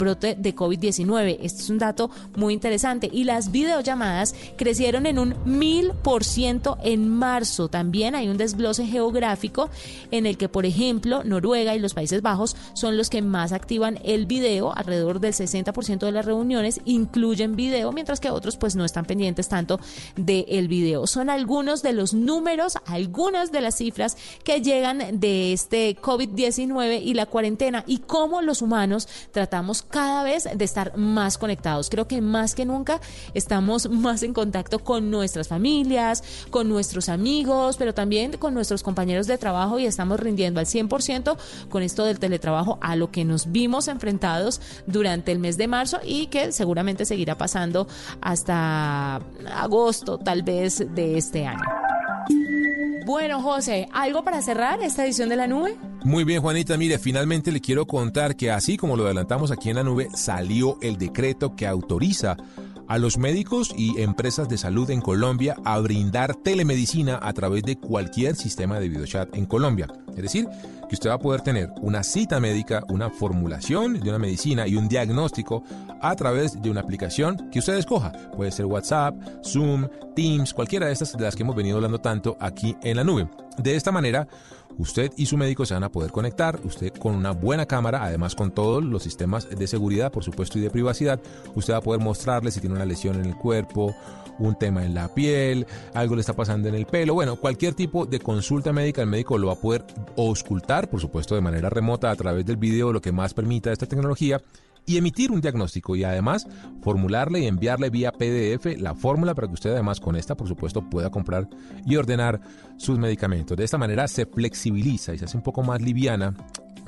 brote de COVID-19. Este es un dato muy interesante. Y las videollamadas crecieron en un mil por ciento en marzo. También hay un desglose geográfico en el que, por ejemplo, Noruega y los Países Bajos son los que más activan el video. Alrededor del 60% de las reuniones incluyen video, mientras que otros pues no están pendientes tanto del video. Son algunos de los números, algunas de las cifras que llegan de este COVID-19 y la cuarentena y cómo los humanos tratamos cada vez de estar más conectados. Creo que más que nunca estamos más en contacto con nuestras familias, con nuestros amigos, pero también con nuestros compañeros de trabajo y estamos rindiendo al 100% con esto del teletrabajo a lo que nos vimos enfrentados durante el mes de marzo y que seguramente seguirá pasando hasta agosto tal vez de este año. Bueno, José, ¿algo para cerrar esta edición de la nube? Muy bien, Juanita. Mire, finalmente le quiero contar que así como lo adelantamos aquí en la nube, salió el decreto que autoriza a los médicos y empresas de salud en Colombia a brindar telemedicina a través de cualquier sistema de videochat en Colombia. Es decir, que usted va a poder tener una cita médica, una formulación de una medicina y un diagnóstico a través de una aplicación que usted escoja. Puede ser WhatsApp, Zoom, Teams, cualquiera de estas de las que hemos venido hablando tanto aquí en la nube. De esta manera, usted y su médico se van a poder conectar, usted con una buena cámara, además con todos los sistemas de seguridad, por supuesto, y de privacidad, usted va a poder mostrarle si tiene una lesión en el cuerpo, un tema en la piel, algo le está pasando en el pelo, bueno, cualquier tipo de consulta médica, el médico lo va a poder auscultar, por supuesto, de manera remota a través del video, lo que más permita esta tecnología y emitir un diagnóstico y además formularle y enviarle vía PDF la fórmula para que usted además con esta por supuesto pueda comprar y ordenar sus medicamentos. De esta manera se flexibiliza y se hace un poco más liviana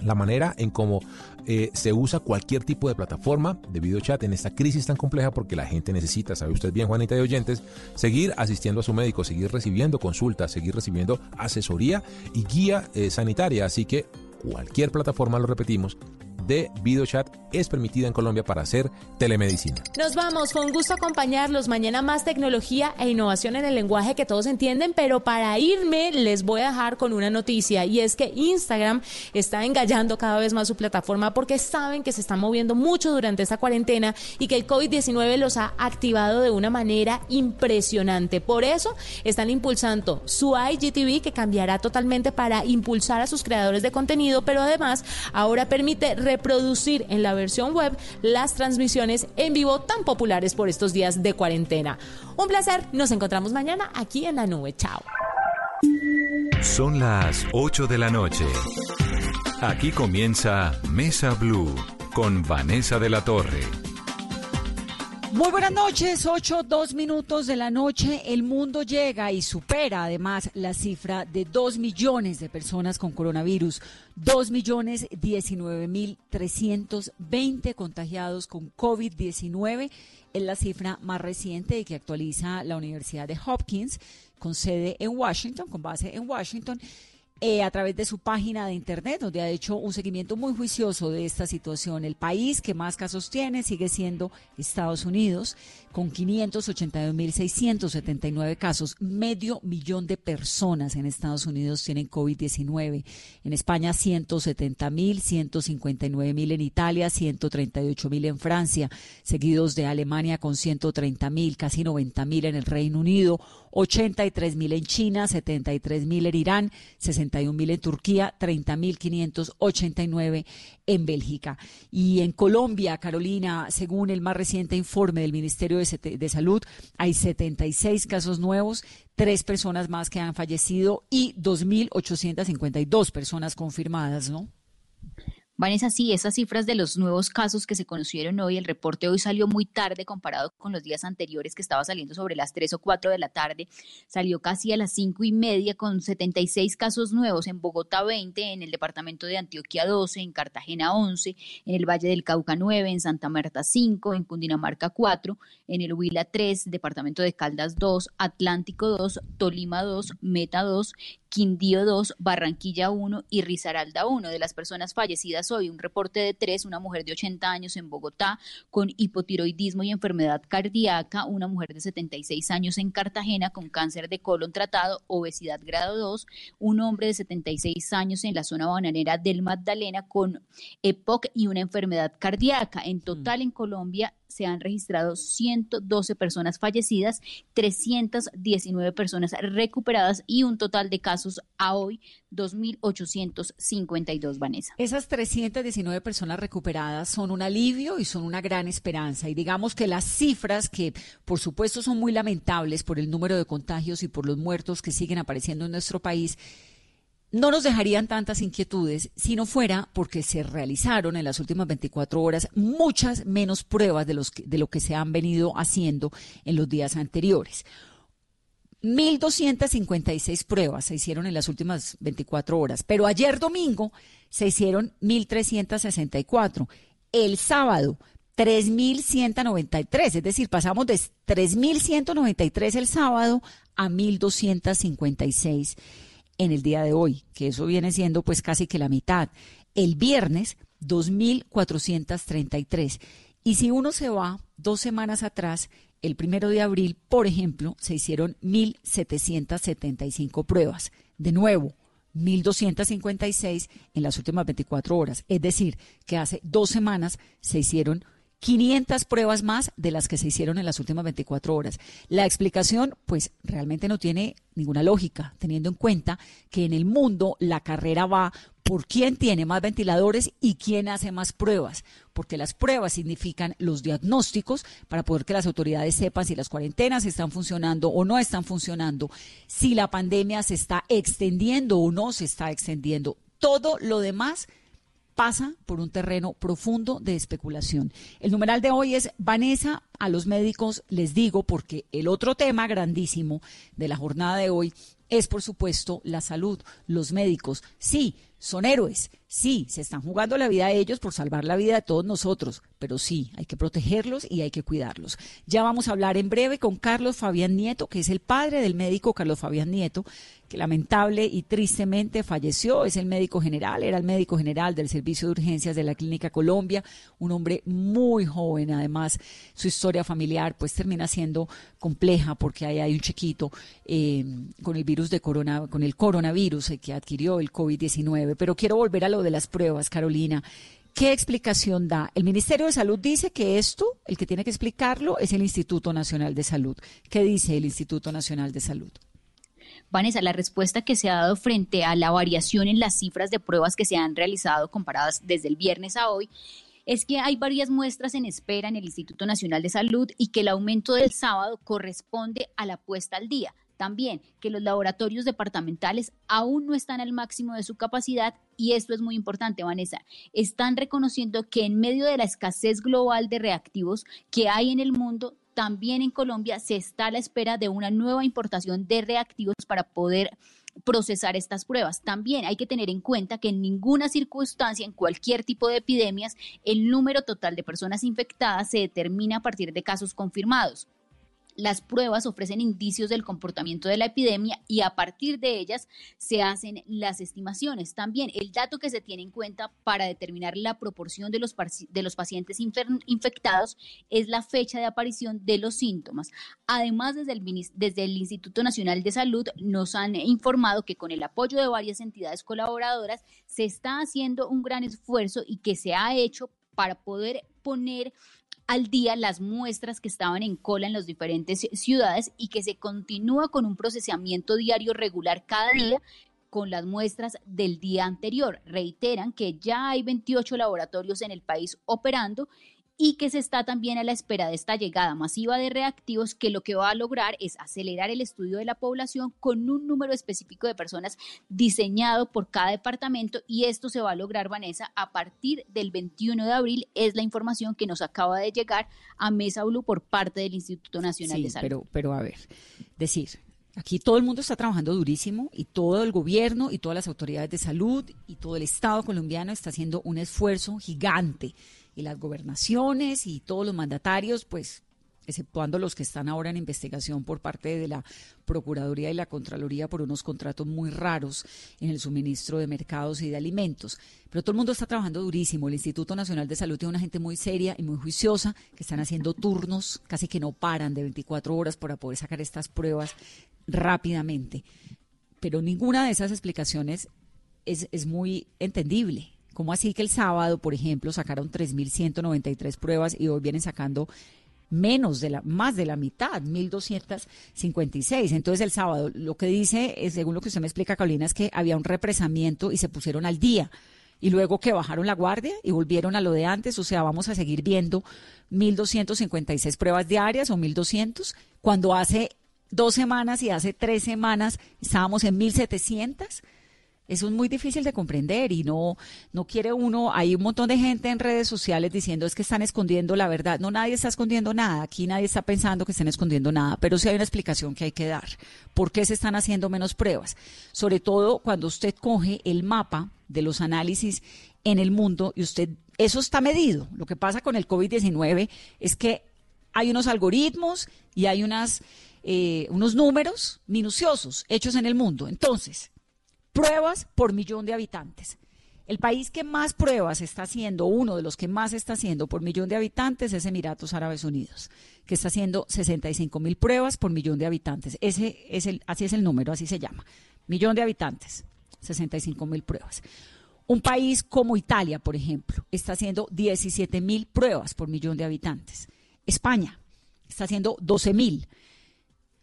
la manera en cómo eh, se usa cualquier tipo de plataforma de video chat en esta crisis tan compleja porque la gente necesita, sabe usted bien Juanita y oyentes, seguir asistiendo a su médico, seguir recibiendo consultas, seguir recibiendo asesoría y guía eh, sanitaria. Así que cualquier plataforma, lo repetimos, de videochat es permitida en Colombia para hacer telemedicina. Nos vamos, con gusto acompañarlos. Mañana más tecnología e innovación en el lenguaje que todos entienden, pero para irme les voy a dejar con una noticia y es que Instagram está engallando cada vez más su plataforma porque saben que se está moviendo mucho durante esta cuarentena y que el COVID-19 los ha activado de una manera impresionante. Por eso están impulsando su IGTV que cambiará totalmente para impulsar a sus creadores de contenido, pero además ahora permite reproducir en la versión web las transmisiones en vivo tan populares por estos días de cuarentena. Un placer, nos encontramos mañana aquí en la nube. Chao. Son las 8 de la noche. Aquí comienza Mesa Blue con Vanessa de la Torre. Muy buenas noches, 8, 2 minutos de la noche. El mundo llega y supera además la cifra de 2 millones de personas con coronavirus. 2 millones 19 mil 320 contagiados con COVID-19. Es la cifra más reciente que actualiza la Universidad de Hopkins con sede en Washington, con base en Washington. Eh, a través de su página de internet, donde ha hecho un seguimiento muy juicioso de esta situación. El país que más casos tiene sigue siendo Estados Unidos, con 582.679 casos. Medio millón de personas en Estados Unidos tienen COVID-19. En España, 170.000, 159.000 en Italia, 138.000 en Francia, seguidos de Alemania con 130.000, casi 90.000 en el Reino Unido, 83.000 en China, 73.000 en Irán, 61.000 en Turquía, 30.589 en Bélgica. Y en Colombia, Carolina, según el más reciente informe del Ministerio de, de Salud, hay 76 casos nuevos, tres personas más que han fallecido y 2.852 personas confirmadas, ¿no? Vanessa, sí, esas cifras de los nuevos casos que se conocieron hoy, el reporte hoy salió muy tarde comparado con los días anteriores que estaba saliendo sobre las 3 o 4 de la tarde, salió casi a las cinco y media con 76 casos nuevos, en Bogotá 20, en el departamento de Antioquia 12, en Cartagena 11, en el Valle del Cauca 9, en Santa Marta 5, en Cundinamarca 4, en el Huila 3, departamento de Caldas 2, Atlántico 2, Tolima 2, Meta 2, Quindío 2, Barranquilla 1 y Risaralda 1. De las personas fallecidas hoy. Un reporte de tres, una mujer de 80 años en Bogotá con hipotiroidismo y enfermedad cardíaca, una mujer de 76 años en Cartagena con cáncer de colon tratado, obesidad grado 2, un hombre de 76 años en la zona bananera del Magdalena con EPOC y una enfermedad cardíaca. En total en Colombia se han registrado 112 personas fallecidas, 319 personas recuperadas y un total de casos a hoy 2.852, Vanessa. Esas 319 personas recuperadas son un alivio y son una gran esperanza. Y digamos que las cifras, que por supuesto son muy lamentables por el número de contagios y por los muertos que siguen apareciendo en nuestro país, no nos dejarían tantas inquietudes si no fuera porque se realizaron en las últimas 24 horas muchas menos pruebas de, los de lo que se han venido haciendo en los días anteriores. 1.256 pruebas se hicieron en las últimas 24 horas, pero ayer domingo se hicieron 1.364. El sábado, 3.193, es decir, pasamos de 3.193 el sábado a 1.256 en el día de hoy, que eso viene siendo pues casi que la mitad. El viernes, 2.433. Y si uno se va dos semanas atrás, el primero de abril, por ejemplo, se hicieron 1.775 pruebas. De nuevo, 1.256 en las últimas 24 horas. Es decir, que hace dos semanas se hicieron 500 pruebas más de las que se hicieron en las últimas 24 horas. La explicación, pues, realmente no tiene ninguna lógica, teniendo en cuenta que en el mundo la carrera va por quién tiene más ventiladores y quién hace más pruebas, porque las pruebas significan los diagnósticos para poder que las autoridades sepan si las cuarentenas están funcionando o no están funcionando, si la pandemia se está extendiendo o no se está extendiendo. Todo lo demás pasa por un terreno profundo de especulación. El numeral de hoy es Vanessa, a los médicos les digo, porque el otro tema grandísimo de la jornada de hoy es, por supuesto, la salud. Los médicos, sí, son héroes, sí, se están jugando la vida a ellos por salvar la vida de todos nosotros, pero sí, hay que protegerlos y hay que cuidarlos. Ya vamos a hablar en breve con Carlos Fabián Nieto, que es el padre del médico Carlos Fabián Nieto, que lamentable y tristemente falleció. Es el médico general, era el médico general del Servicio de Urgencias de la Clínica Colombia, un hombre muy joven. Además, su historia familiar pues termina siendo compleja porque ahí hay un chiquito eh, con el virus de corona, con el coronavirus eh, que adquirió el COVID-19. Pero quiero volver a lo de las pruebas, Carolina. ¿Qué explicación da? El Ministerio de Salud dice que esto, el que tiene que explicarlo, es el Instituto Nacional de Salud. ¿Qué dice el Instituto Nacional de Salud? Vanessa, la respuesta que se ha dado frente a la variación en las cifras de pruebas que se han realizado comparadas desde el viernes a hoy es que hay varias muestras en espera en el Instituto Nacional de Salud y que el aumento del sábado corresponde a la puesta al día. También que los laboratorios departamentales aún no están al máximo de su capacidad y esto es muy importante, Vanessa. Están reconociendo que en medio de la escasez global de reactivos que hay en el mundo, también en Colombia se está a la espera de una nueva importación de reactivos para poder procesar estas pruebas. También hay que tener en cuenta que en ninguna circunstancia, en cualquier tipo de epidemias, el número total de personas infectadas se determina a partir de casos confirmados. Las pruebas ofrecen indicios del comportamiento de la epidemia y a partir de ellas se hacen las estimaciones. También el dato que se tiene en cuenta para determinar la proporción de los, de los pacientes infectados es la fecha de aparición de los síntomas. Además, desde el, desde el Instituto Nacional de Salud nos han informado que con el apoyo de varias entidades colaboradoras se está haciendo un gran esfuerzo y que se ha hecho para poder poner al día las muestras que estaban en cola en las diferentes ciudades y que se continúa con un procesamiento diario regular cada día con las muestras del día anterior. Reiteran que ya hay 28 laboratorios en el país operando y que se está también a la espera de esta llegada masiva de reactivos que lo que va a lograr es acelerar el estudio de la población con un número específico de personas diseñado por cada departamento y esto se va a lograr, Vanessa, a partir del 21 de abril, es la información que nos acaba de llegar a Mesa Blue por parte del Instituto Nacional de Salud. Pero, pero a ver, decir, Aquí todo el mundo está trabajando durísimo y todo el gobierno y todas las autoridades de salud y todo el Estado colombiano está haciendo un esfuerzo gigante y las gobernaciones y todos los mandatarios, pues exceptuando los que están ahora en investigación por parte de la Procuraduría y la Contraloría por unos contratos muy raros en el suministro de mercados y de alimentos. Pero todo el mundo está trabajando durísimo. El Instituto Nacional de Salud tiene una gente muy seria y muy juiciosa que están haciendo turnos casi que no paran de 24 horas para poder sacar estas pruebas rápidamente. Pero ninguna de esas explicaciones es, es muy entendible. ¿Cómo así que el sábado, por ejemplo, sacaron 3.193 pruebas y hoy vienen sacando menos de la, más de la mitad, 1.256. Entonces el sábado lo que dice, eh, según lo que usted me explica, Carolina, es que había un represamiento y se pusieron al día. Y luego que bajaron la guardia y volvieron a lo de antes, o sea, vamos a seguir viendo 1.256 pruebas diarias o 1.200, cuando hace dos semanas y hace tres semanas estábamos en 1.700. Eso es muy difícil de comprender y no, no quiere uno, hay un montón de gente en redes sociales diciendo es que están escondiendo la verdad. No, nadie está escondiendo nada, aquí nadie está pensando que estén escondiendo nada, pero sí hay una explicación que hay que dar. ¿Por qué se están haciendo menos pruebas? Sobre todo cuando usted coge el mapa de los análisis en el mundo y usted, eso está medido. Lo que pasa con el COVID-19 es que hay unos algoritmos y hay unas, eh, unos números minuciosos hechos en el mundo. Entonces, pruebas por millón de habitantes. El país que más pruebas está haciendo, uno de los que más está haciendo por millón de habitantes es Emiratos Árabes Unidos, que está haciendo 65 mil pruebas por millón de habitantes. Ese es el, así es el número, así se llama. Millón de habitantes, 65 mil pruebas. Un país como Italia, por ejemplo, está haciendo 17 mil pruebas por millón de habitantes. España está haciendo 12 mil.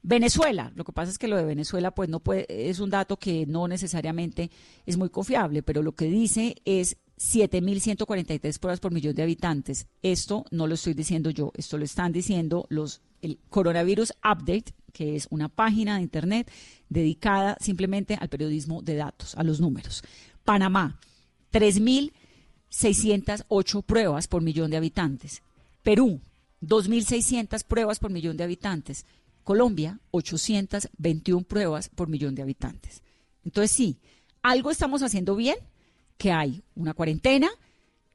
Venezuela, lo que pasa es que lo de Venezuela pues no puede, es un dato que no necesariamente es muy confiable, pero lo que dice es 7.143 pruebas por millón de habitantes. Esto no lo estoy diciendo yo, esto lo están diciendo los el Coronavirus Update, que es una página de internet dedicada simplemente al periodismo de datos, a los números. Panamá, 3.608 pruebas por millón de habitantes. Perú, 2.600 pruebas por millón de habitantes. Colombia, 821 pruebas por millón de habitantes. Entonces, sí, algo estamos haciendo bien, que hay una cuarentena,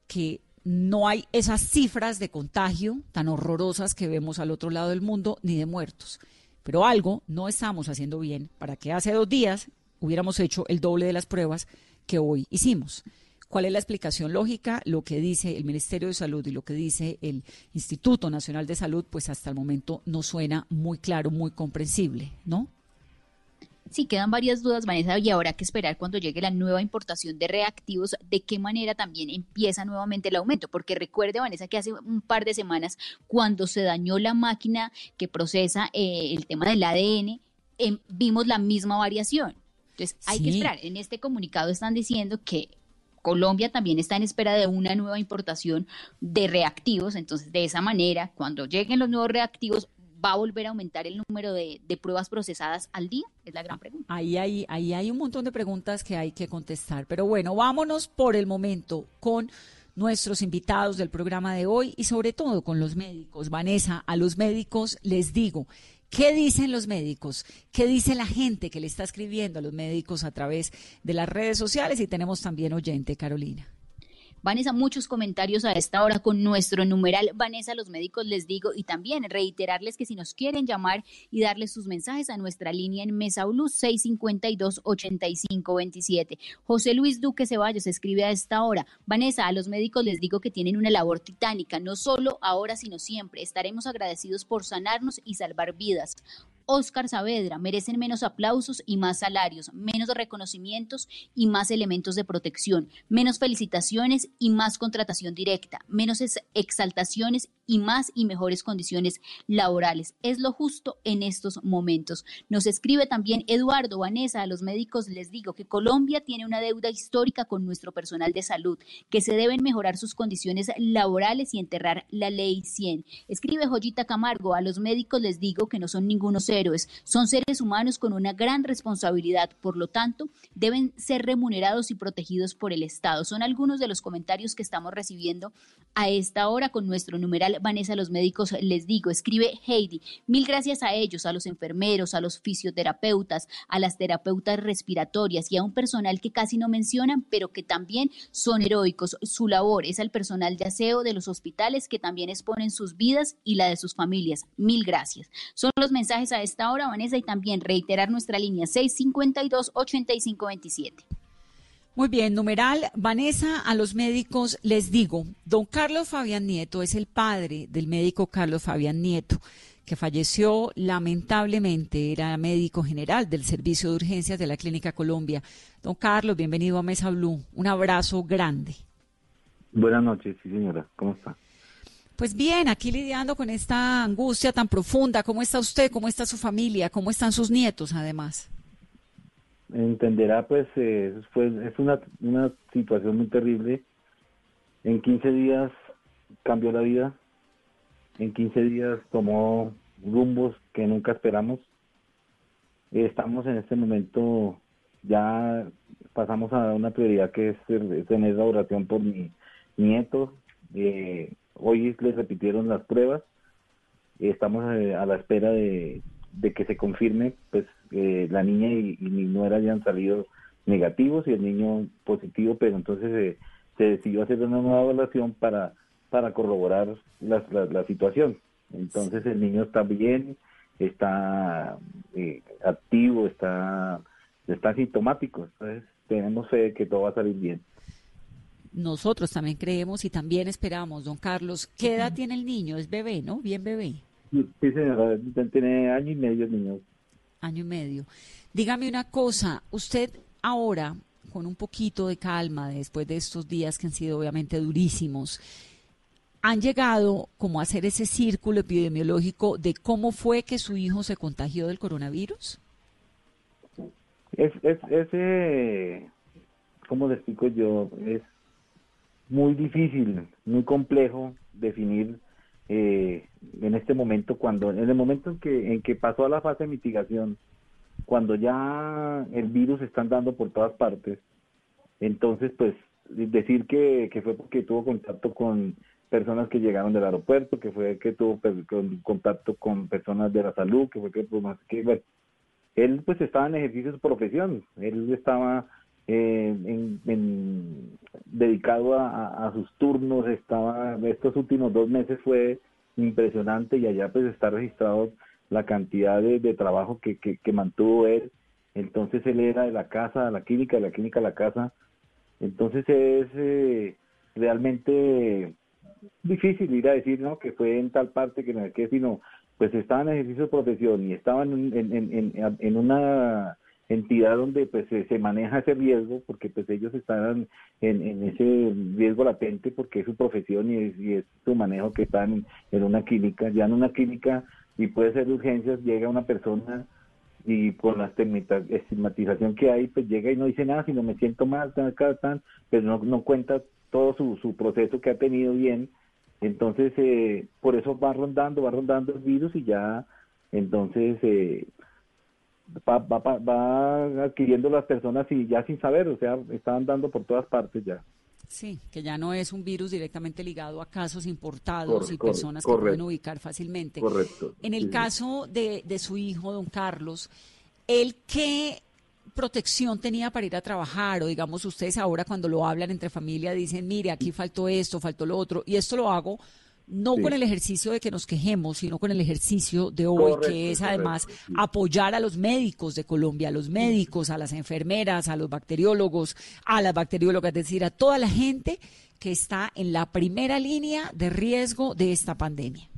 que no hay esas cifras de contagio tan horrorosas que vemos al otro lado del mundo, ni de muertos. Pero algo no estamos haciendo bien para que hace dos días hubiéramos hecho el doble de las pruebas que hoy hicimos. ¿Cuál es la explicación lógica? Lo que dice el Ministerio de Salud y lo que dice el Instituto Nacional de Salud, pues hasta el momento no suena muy claro, muy comprensible, ¿no? Sí, quedan varias dudas, Vanessa, y habrá que esperar cuando llegue la nueva importación de reactivos, de qué manera también empieza nuevamente el aumento, porque recuerde, Vanessa, que hace un par de semanas, cuando se dañó la máquina que procesa eh, el tema del ADN, em, vimos la misma variación. Entonces, hay que esperar. En este comunicado están diciendo que Colombia también está en espera de una nueva importación de reactivos, entonces de esa manera, cuando lleguen los nuevos reactivos, va a volver a aumentar el número de, pruebas procesadas al día? Es la gran pregunta. Ahí hay, ahí hay un montón de preguntas que hay que contestar. Pero bueno, vámonos por el momento con nuestros invitados del programa de hoy y sobre todo con los médicos. Vanessa, a los médicos les digo, ¿Qué dicen los médicos? ¿Qué dice la gente que le está escribiendo a los médicos a través de las redes sociales? Y tenemos también oyente, Carolina. Vanessa, muchos comentarios a esta hora con nuestro numeral. Vanessa, los médicos les digo y también reiterarles que si nos quieren llamar y darles sus mensajes a nuestra línea en Mesa Blue 652-8527. José Luis Duque Ceballos escribe a esta hora. Vanessa, a los médicos les digo que tienen una labor titánica, no solo ahora, sino siempre. Estaremos agradecidos por sanarnos y salvar vidas. Oscar Saavedra merecen menos aplausos y más salarios, menos reconocimientos y más elementos de protección, menos felicitaciones y más contratación directa, menos exaltaciones y más y mejores condiciones laborales. Es lo justo en estos momentos. Nos escribe también Eduardo Vanessa, a los médicos les digo que Colombia tiene una deuda histórica con nuestro personal de salud, que se deben mejorar sus condiciones laborales y enterrar la ley 100. Escribe Joyita Camargo, a los médicos les digo que no son ningunos héroes, son seres humanos con una gran responsabilidad, por lo tanto, deben ser remunerados y protegidos por el Estado. Son algunos de los comentarios que estamos recibiendo a esta hora con nuestro numeral Vanessa, los médicos les digo, escribe Heidi, mil gracias a ellos, a los enfermeros, a los fisioterapeutas, a las terapeutas respiratorias y a un personal que casi no mencionan, pero que también son heroicos. Su labor es al personal de aseo de los hospitales que también exponen sus vidas y la de sus familias. Mil gracias. Son los mensajes a esta hora, Vanessa, y también reiterar nuestra línea 652-8527. Muy bien, numeral, Vanessa, a los médicos les digo, don Carlos Fabián Nieto es el padre del médico Carlos Fabián Nieto, que falleció lamentablemente, era médico general del Servicio de Urgencias de la Clínica Colombia. Don Carlos, bienvenido a Mesa Blue, un abrazo grande. Buenas noches, sí señora, ¿cómo está? Pues bien, aquí lidiando con esta angustia tan profunda, ¿cómo está usted? ¿Cómo está su familia? ¿Cómo están sus nietos además? entenderá, pues eh, es una, una situación muy terrible. En 15 días cambió la vida, en 15 días tomó rumbos que nunca esperamos. Estamos en este momento, ya pasamos a una prioridad que es, tener la oración por mi nieto. Eh, hoy les repitieron las pruebas. Estamos eh, a la espera de, que se confirme, pues eh, la niña y, mi nuera hayan salido negativos y el niño positivo, pero entonces se decidió hacer una nueva evaluación para, para corroborar la, la, situación. Entonces el niño está bien, está eh, activo, está, está asintomático, entonces tenemos fe de que todo va a salir bien. Nosotros también creemos y también esperamos, don Carlos. ¿Qué edad tiene el niño? Es bebé, ¿no? Bien bebé. Sí, señora, tiene año y medio el niño. Año y medio. Dígame una cosa, usted ahora, con un poquito de calma, después de estos días que han sido obviamente durísimos, han llegado como a hacer ese círculo epidemiológico de cómo fue que su hijo se contagió del coronavirus? Es, es, ese, ¿cómo le explico yo? Es muy difícil, muy complejo definir eh, en este momento, cuando en el momento en que, en que pasó a la fase de mitigación, cuando ya el virus está andando por todas partes, entonces pues decir que, que fue porque tuvo contacto con personas que llegaron del aeropuerto, que fue que tuvo contacto con personas de la salud, que fue que, pues, que bueno, él pues estaba en ejercicio de su profesión, él estaba eh, en, dedicado a, sus turnos, estaba, estos últimos dos meses fue impresionante y allá pues está registrado la cantidad de, trabajo que, que, mantuvo él, entonces él era de la casa a la clínica, de la clínica a la casa, entonces es eh, realmente difícil ir a decir no que fue en tal parte que no que sino pues estaba en ejercicio de profesión y estaban en, en, en, en una entidad donde pues se, maneja ese riesgo porque pues ellos están en, ese riesgo latente porque es su profesión y es, su manejo que están en, una clínica. Ya en una clínica y puede ser de urgencias llega una persona y con la estigmatización que hay pues llega y no dice nada sino me siento mal tan, tan pero no, no cuenta todo su, su proceso que ha tenido bien. Entonces eh, por eso va rondando va rondando el virus y ya entonces eh, va, va, va adquiriendo las personas y ya sin saber, o sea, están dando por todas partes ya. Sí, que ya no es un virus directamente ligado a casos importados y personas que pueden ubicar fácilmente. Correcto. En el caso de, de su hijo, don Carlos, ¿él qué protección tenía para ir a trabajar? O digamos, ustedes ahora cuando lo hablan entre familia dicen, mire, aquí faltó esto, faltó lo otro, y esto lo hago no con el ejercicio de que nos quejemos, sino con el ejercicio de hoy, que es además apoyar a los médicos de Colombia, a los médicos, a las enfermeras, a los bacteriólogos, a las bacteriólogas, es decir, a toda la gente que está en la primera línea de riesgo de esta pandemia.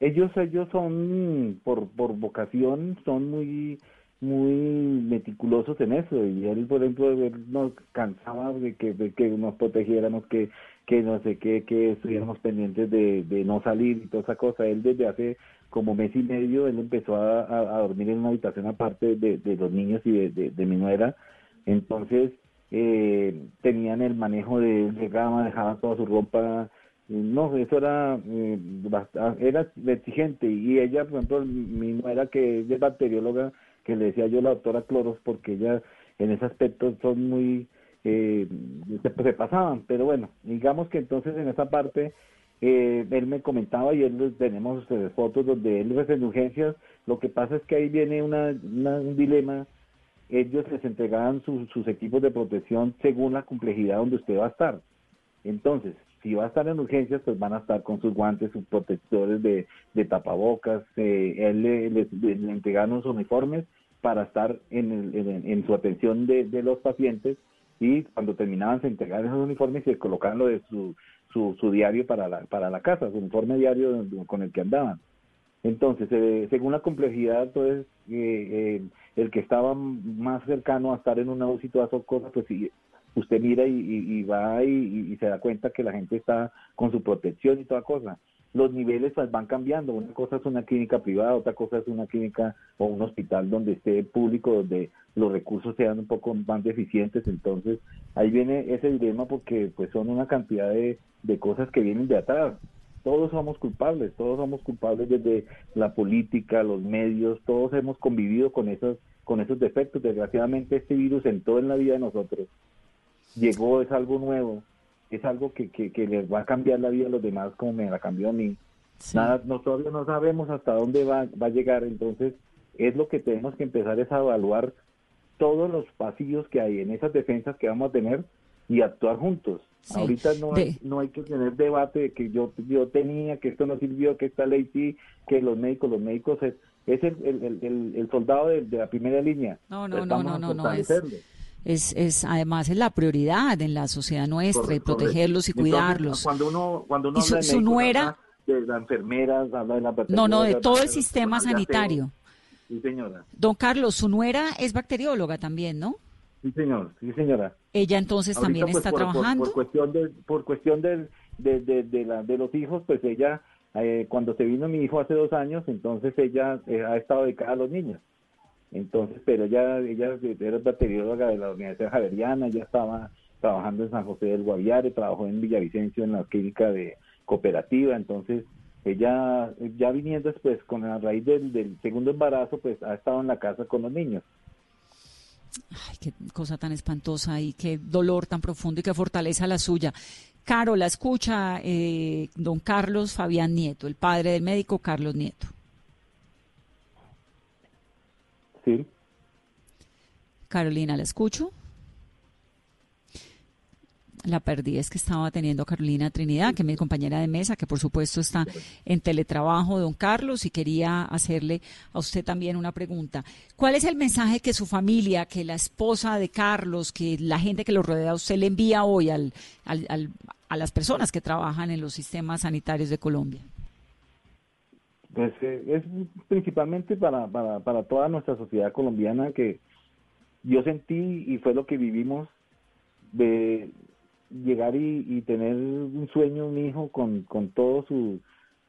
Ellos, ellos son, por, por vocación, son muy muy meticulosos en eso. Y él por ejemplo nos cansaba de que, de que nos protegiéramos que que no sé qué que estuviéramos pendientes de, de no salir y toda esa cosa. Él desde hace como mes y medio él empezó a, dormir en una habitación aparte de, de los niños y de, de, mi nuera. Entonces eh, tenían el manejo de gama dejaban toda su ropa. No, eso era, eh, era exigente. Y ella, por ejemplo, mi nuera que es bacterióloga, que le decía yo la doctora Cloros, porque ella en ese aspecto son muy, eh, se, pasaban, pero bueno, digamos que entonces en esa parte eh, él me comentaba y él tenemos fotos donde él es en urgencias. Lo que pasa es que ahí viene una, un dilema. Ellos les entregaban sus equipos de protección según la complejidad donde usted va a estar. Entonces, si va a estar en urgencias, pues van a estar con sus guantes, sus protectores de, tapabocas. Eh, él le, le, entregaron sus uniformes para estar en, en, su atención de, de, los pacientes y cuando terminaban se entregaban esos uniformes y se colocaban lo de su, su, diario para la, para la casa, su informe diario con el que andaban. Entonces, eh, según la complejidad, entonces, eh, eh, el que estaba más cercano a estar en una UCI, esas cosas, pues sí, usted mira y, va y, se da cuenta que la gente está con su protección y toda cosa. Los niveles pues, van cambiando. Una cosa es una clínica privada, otra cosa es una clínica o un hospital donde esté público, donde los recursos sean un poco más deficientes. Entonces, ahí viene ese dilema porque pues son una cantidad de, de cosas que vienen de atrás. Todos somos culpables, todos somos culpables desde la política, los medios, todos hemos convivido con esos, con esos defectos. Desgraciadamente este virus entró en la vida de nosotros. Llegó, es algo nuevo, es algo que, que, que les va a cambiar la vida a los demás como me la cambió a mí. Nada, nosotros no sabemos hasta dónde va, va a llegar, entonces es lo que tenemos que empezar es a evaluar todos los pasillos que hay en esas defensas que vamos a tener y actuar juntos. Ahorita no, hay, no hay que tener debate de que yo, yo tenía, que esto no sirvió, que esta ley sí, que los médicos, los médicos es, es el, el, el, soldado de, la primera línea. No, no, no, no, no, no, es, es, es, además es la prioridad en la sociedad nuestra y protegerlos y cuidarlos. Cuando uno, cuando uno habla de, su nuera, de las enfermeras, habla de la No, no, de todo el sistema sanitario. Sí, señora. Don Carlos, su nuera es bacterióloga también, ¿no? Sí, señor, sí, señora. Ella entonces también pues, está trabajando. Por, cuestión de, por cuestión de, de, la, de los hijos, pues ella, eh, cuando se vino mi hijo hace dos años, entonces ella eh, ha estado dedicada a los niños. Entonces, pero ella, ella era bacterióloga de la Universidad Javeriana, ya estaba trabajando en San José del Guaviare, trabajó en Villavicencio en la clínica de cooperativa, entonces ella ya viniendo después con la raíz del, del segundo embarazo, pues ha estado en la casa con los niños. Ay, qué cosa tan espantosa y qué dolor tan profundo y qué fortaleza la suya. Caro, la escucha eh, don Carlos Fabián Nieto, el padre del médico Carlos Nieto. Carolina, ¿la escucho? la perdí es que estaba teniendo Carolina Trinidad, que es mi compañera de mesa, que por supuesto está en teletrabajo, don Carlos, y quería hacerle a usted también una pregunta. ¿Cuál es el mensaje que su familia, que la esposa de Carlos, que la gente que lo rodea usted le envía hoy al, al, a las personas que trabajan en los sistemas sanitarios de Colombia? Pues eh, es principalmente para, para, para toda nuestra sociedad colombiana que yo sentí y fue lo que vivimos de llegar y, tener un sueño, un hijo con, con todo su,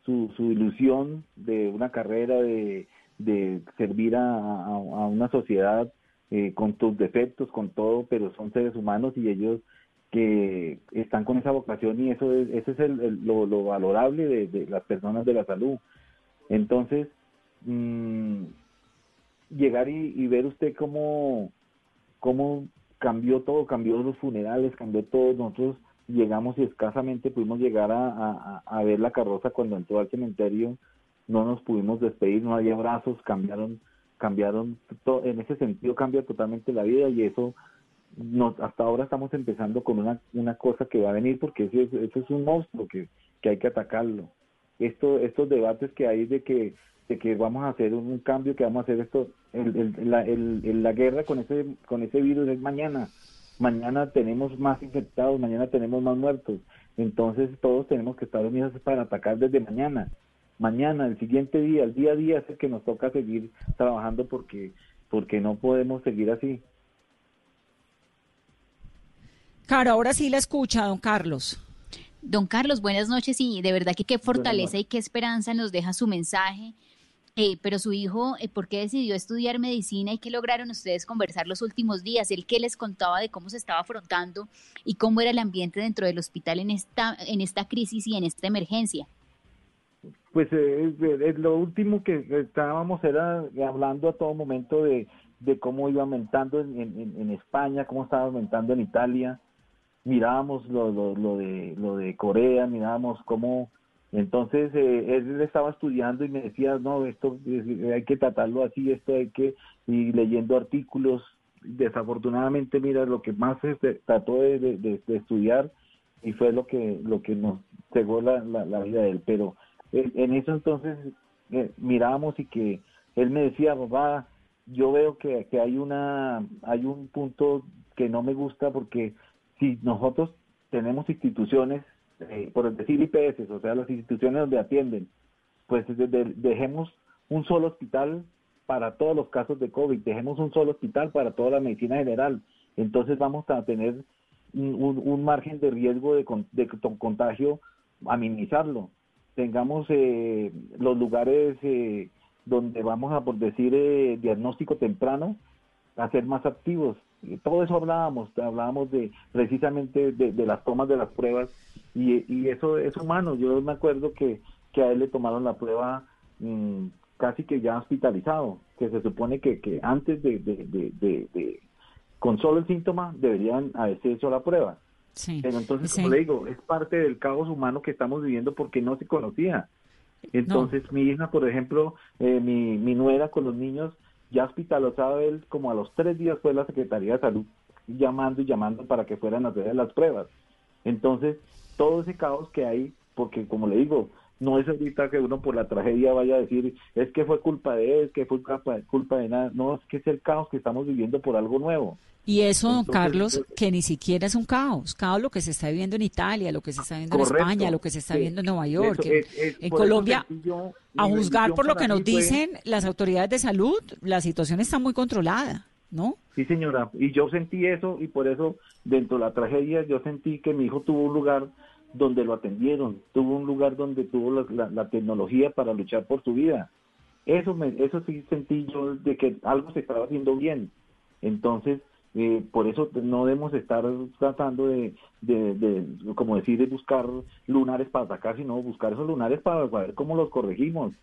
su, ilusión de una carrera, de, de servir a, a, una sociedad eh, con sus defectos, con todo, pero son seres humanos y ellos que están con esa vocación y eso es, eso es el, lo, lo, valorable de, las personas de la salud. Entonces, mmm, llegar y, ver usted cómo, cómo cambió todo, cambió los funerales, cambió todo. Nosotros llegamos y escasamente pudimos llegar a, a, ver la carroza cuando entró al cementerio. No nos pudimos despedir, no había abrazos, cambiaron, cambiaron, todo, en ese sentido cambia totalmente la vida y eso nos, hasta ahora estamos empezando con una, una cosa que va a venir porque eso es, eso es un monstruo que, que hay que atacarlo. Esto, estos debates que hay de que de que vamos a hacer un, cambio, que vamos a hacer esto, el, la, la guerra con ese, con ese virus es mañana. Mañana tenemos más infectados, mañana tenemos más muertos. Entonces todos tenemos que estar unidos para atacar desde mañana. Mañana, el siguiente día, el día a día es el que nos toca seguir trabajando porque, porque no podemos seguir así. Claro, ahora sí la escucha, don Carlos. Don Carlos, buenas noches y de verdad que qué fortaleza y qué esperanza nos deja su mensaje eh, pero su hijo, eh, ¿por qué decidió estudiar medicina y qué lograron ustedes conversar los últimos días? ¿El qué les contaba de cómo se estaba afrontando y cómo era el ambiente dentro del hospital en esta, en esta crisis y en esta emergencia? Pues eh, lo último que estábamos era hablando a todo momento de, cómo iba aumentando en, en, España, cómo estaba aumentando en Italia, mirábamos lo, lo, de, lo de Corea, mirábamos cómo... Entonces eh, él estaba estudiando y me decía, no, esto hay que tratarlo así, esto hay que... Y leyendo artículos, desafortunadamente, mira, lo que más se trató de, estudiar y fue lo que, lo que nos cegó la, la, vida de él. Pero en eso entonces eh, mirábamos y que él me decía, papá, yo veo que, que hay una hay un punto que no me gusta porque si nosotros tenemos instituciones, eh, por decir IPS, o sea, las instituciones donde atienden, pues dejemos un solo hospital para todos los casos de COVID, dejemos un solo hospital para toda la medicina general. Entonces vamos a tener un, margen de riesgo de, de, contagio a minimizarlo. Tengamos eh, los lugares eh, donde vamos a, por decir, eh, diagnóstico temprano, a ser más activos. Todo eso hablábamos, hablábamos de precisamente de, las tomas de las pruebas y, eso es humano. Yo me acuerdo que, que a él le tomaron la prueba mm, casi que ya hospitalizado, que se supone que, que antes de, de, con solo el síntoma deberían haberse hecho la prueba. Pero entonces, como le digo, es parte del caos humano que estamos viviendo porque no se conocía. Entonces, mi hija, por ejemplo, eh, mi, mi nuera con los niños, ya hospitalizado él, como a los tres días fue la Secretaría de Salud llamando y llamando para que fueran a hacer las pruebas. Entonces, todo ese caos que hay, porque como le digo, no es ahorita que uno por la tragedia vaya a decir, es que fue culpa de él, que fue culpa de nada, no, es que es el caos que estamos viviendo por algo nuevo. Y eso, don Carlos, que ni siquiera es un caos. Caos lo que se está viviendo en Italia, lo que se está viendo en España, lo que se está viendo en Nueva York, en Colombia. a juzgar por lo que nos dicen las autoridades de salud, la situación está muy controlada, ¿no? Sí, señora. Y yo sentí eso y por eso, dentro de la tragedia, yo sentí que mi hijo tuvo un lugar donde lo atendieron, tuvo un lugar donde tuvo la, tecnología para luchar por su vida. Eso, me, eso sí sentí yo de que algo se estaba haciendo bien. Entonces, eh, por eso no debemos estar tratando de, de, como decir, de buscar lunares para atacar, sino buscar esos lunares para ver cómo los corregimos.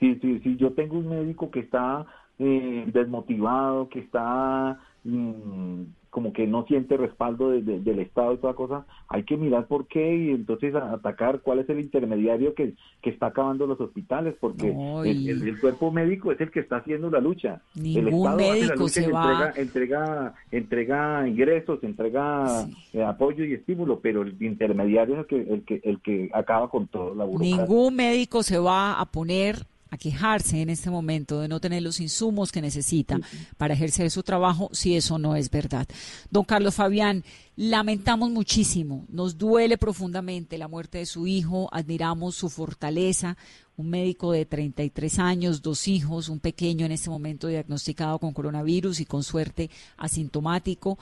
Si, si, si yo tengo un médico que está eh, desmotivado, que está mm, como que no siente respaldo del Estado y toda cosa, hay que mirar por qué y entonces atacar cuál es el intermediario que, que está acabando los hospitales, porque el, cuerpo médico es el que está haciendo la lucha. el Estado médico se entrega, entrega, entrega, ingresos, entrega eh, apoyo y estímulo, pero el intermediario es el que, el que, el que acaba con todo la burocracia. Ningún médico se va a poner a quejarse en este momento de no tener los insumos que necesita para ejercer su trabajo si eso no es verdad. Don Carlos Fabián, lamentamos muchísimo, nos duele profundamente la muerte de su hijo, admiramos su fortaleza, un médico de 33 años, dos hijos, un pequeño en este momento diagnosticado con coronavirus y con suerte asintomático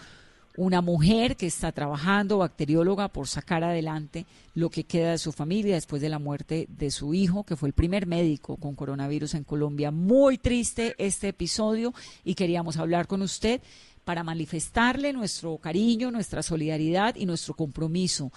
una mujer que está trabajando, bacterióloga, por sacar adelante lo que queda de su familia después de la muerte de su hijo, que fue el primer médico con coronavirus en Colombia. Muy triste este episodio y queríamos hablar con usted para manifestarle nuestro cariño, nuestra solidaridad y nuestro compromiso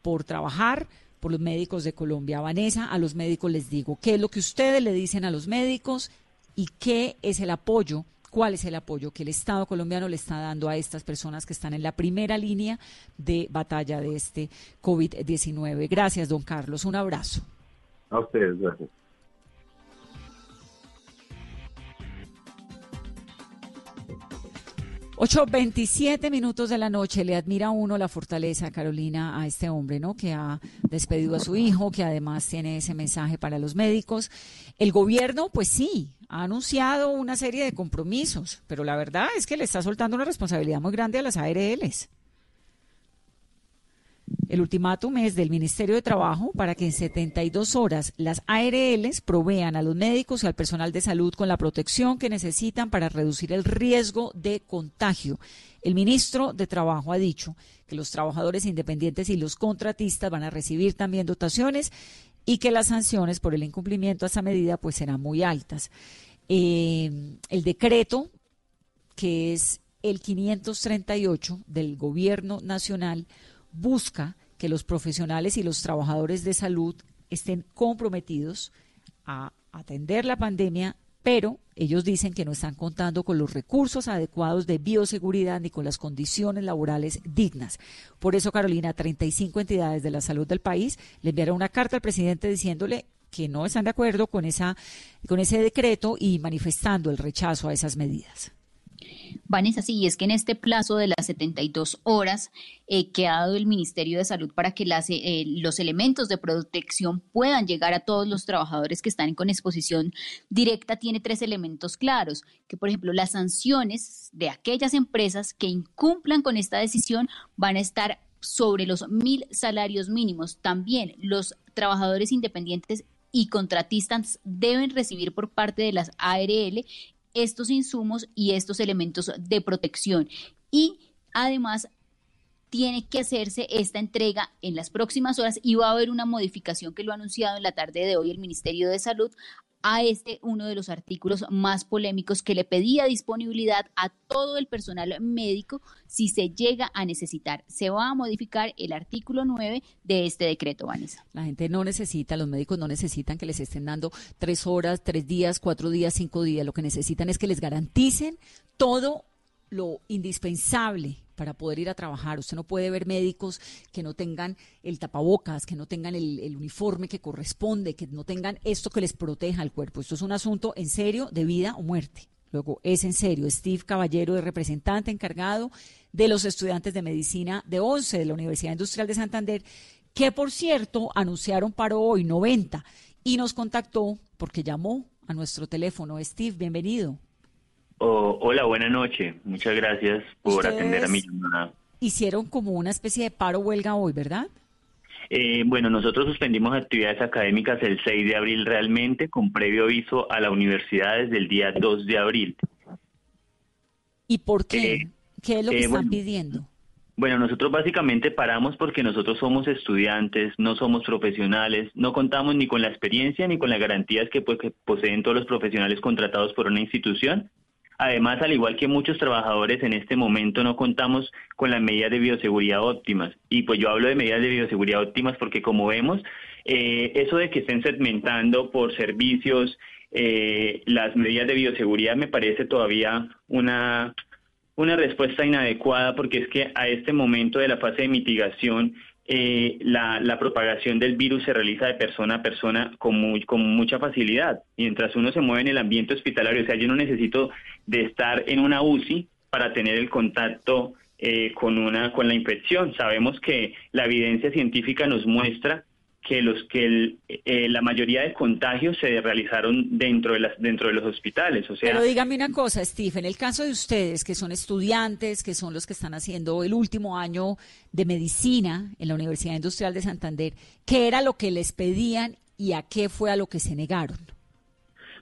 por trabajar por los médicos de Colombia. Vanessa, a los médicos les digo, ¿qué es lo que ustedes le dicen a los médicos y qué es el apoyo cuál es el apoyo que el Estado colombiano le está dando a estas personas que están en la primera línea de batalla de este COVID-19. Gracias, don Carlos. Un abrazo. A ustedes, gracias. Ocho veintisiete minutos de la noche. Le admira uno la fortaleza, Carolina, a este hombre, ¿no? Que ha despedido a su hijo, que además tiene ese mensaje para los médicos. El gobierno, pues sí, ha anunciado una serie de compromisos, pero la verdad es que le está soltando una responsabilidad muy grande a las ARLs. El ultimátum es del Ministerio de Trabajo para que en 72 horas las ARLs provean a los médicos y al personal de salud con la protección que necesitan para reducir el riesgo de contagio. El ministro de Trabajo ha dicho que los trabajadores independientes y los contratistas van a recibir también dotaciones y que las sanciones por el incumplimiento a esa medida pues serán muy altas. Eh, el decreto, que es el 538 del Gobierno Nacional, busca que los profesionales y los trabajadores de salud estén comprometidos a atender la pandemia pero ellos dicen que no están contando con los recursos adecuados de bioseguridad ni con las condiciones laborales dignas. Por eso, Carolina, 35 entidades de la salud del país le enviaron una carta al presidente diciéndole que no están de acuerdo con esa con ese decreto y manifestando el rechazo a esas medidas. Vanessa, sí, es que en este plazo de las 72 horas eh, que ha dado el Ministerio de Salud para que eh, los elementos de protección puedan llegar a todos los trabajadores que están con exposición directa, tiene tres elementos claros, que por ejemplo las sanciones de aquellas empresas que incumplan con esta decisión van a estar sobre los mil salarios mínimos. También los trabajadores independientes y contratistas deben recibir por parte de las ARL estos insumos y estos elementos de protección. Y además tiene que hacerse esta entrega en las próximas horas y va a haber una modificación que lo ha anunciado en la tarde de hoy el Ministerio de Salud a este uno de los artículos más polémicos que le pedía disponibilidad a todo el personal médico si se llega a necesitar. Se va a modificar el artículo 9 de este decreto, Vanessa. La gente no necesita, los médicos no necesitan que les estén dando tres horas, tres días, cuatro días, cinco días. Lo que necesitan es que les garanticen todo lo indispensable para poder ir a trabajar. Usted no puede ver médicos que no tengan el tapabocas, que no tengan el, uniforme que corresponde, que no tengan esto que les proteja al cuerpo. Esto es un asunto en serio de vida o muerte. Luego, es en serio. Steve Caballero es representante encargado de los estudiantes de medicina de 11 de la Universidad Industrial de Santander, que por cierto anunciaron paro hoy 90 y nos contactó porque llamó a nuestro teléfono. Steve, bienvenido. Oh, hola, buena noche. Muchas gracias por atender a mi llamada. Hicieron como una especie de paro huelga hoy, ¿verdad? Eh, bueno, nosotros suspendimos actividades académicas el 6 de abril realmente, con previo aviso a la universidad desde el día 2 de abril. ¿Y por qué? Eh, ¿Qué es lo que eh, están pidiendo? Bueno, nosotros básicamente paramos porque nosotros somos estudiantes, no somos profesionales, no contamos ni con la experiencia ni con las garantías que, pues, que poseen todos los profesionales contratados por una institución Además, al igual que muchos trabajadores en este momento no contamos con las medidas de bioseguridad óptimas. Y pues yo hablo de medidas de bioseguridad óptimas porque como vemos, eh, eso de que estén segmentando por servicios eh, las medidas de bioseguridad me parece todavía una, una respuesta inadecuada porque es que a este momento de la fase de mitigación eh, la, la, propagación del virus se realiza de persona a persona con, con mucha facilidad. Mientras uno se mueve en el ambiente hospitalario, o sea, yo no necesito de estar en una UCI para tener el contacto eh, con, una, con la infección. Sabemos que la evidencia científica nos muestra que los que eh, la mayoría de contagios se realizaron dentro de las dentro de los hospitales o sea pero dígame una cosa Steve en el caso de ustedes que son estudiantes que son los que están haciendo el último año de medicina en la Universidad Industrial de Santander qué era lo que les pedían y a qué fue a lo que se negaron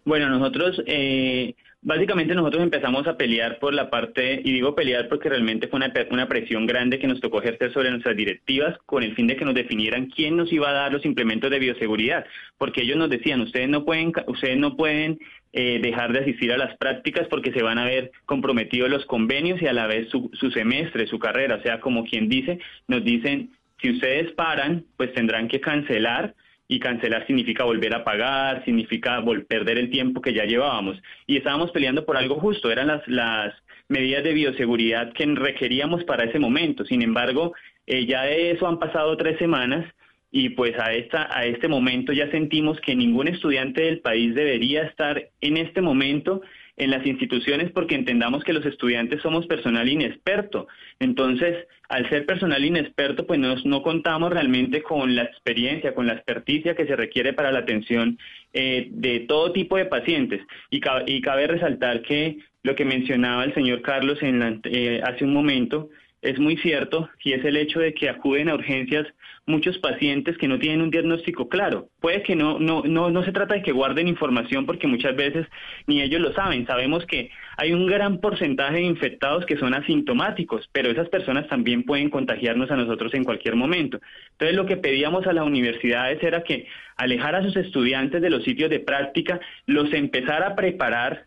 bueno nosotros eh, Básicamente nosotros empezamos a pelear por la parte, y digo pelear porque realmente fue una, una, presión grande que nos tocó ejercer sobre nuestras directivas con el fin de que nos definieran quién nos iba a dar los implementos de bioseguridad, porque ellos nos decían, ustedes no pueden, ustedes no pueden eh, dejar de asistir a las prácticas porque se van a ver comprometidos los convenios y a la vez su, su semestre, su carrera, o sea, como quien dice, nos dicen, si ustedes paran, pues tendrán que cancelar y cancelar significa volver a pagar, significa perder el tiempo que ya llevábamos. Y estábamos peleando por algo justo, eran las, las medidas de bioseguridad que requeríamos para ese momento. Sin embargo, eh, ya de eso han pasado tres semanas y pues a, esta, a este momento ya sentimos que ningún estudiante del país debería estar en este momento en las instituciones porque entendamos que los estudiantes somos personal inexperto. Entonces, al ser personal inexperto, pues no contamos realmente con la experiencia, con la experticia que se requiere para la atención eh, de todo tipo de pacientes. Y, y, cabe resaltar que lo que mencionaba el señor Carlos en eh, hace un momento, es muy cierto y es el hecho de que acuden a urgencias muchos pacientes que no tienen un diagnóstico claro. Puede que no, no, no, no se trata de que guarden información porque muchas veces ni ellos lo saben. Sabemos que hay un gran porcentaje de infectados que son asintomáticos, pero esas personas también pueden contagiarnos a nosotros en cualquier momento. Entonces lo que pedíamos a las universidades era que alejar a sus estudiantes de los sitios de práctica, los empezara a preparar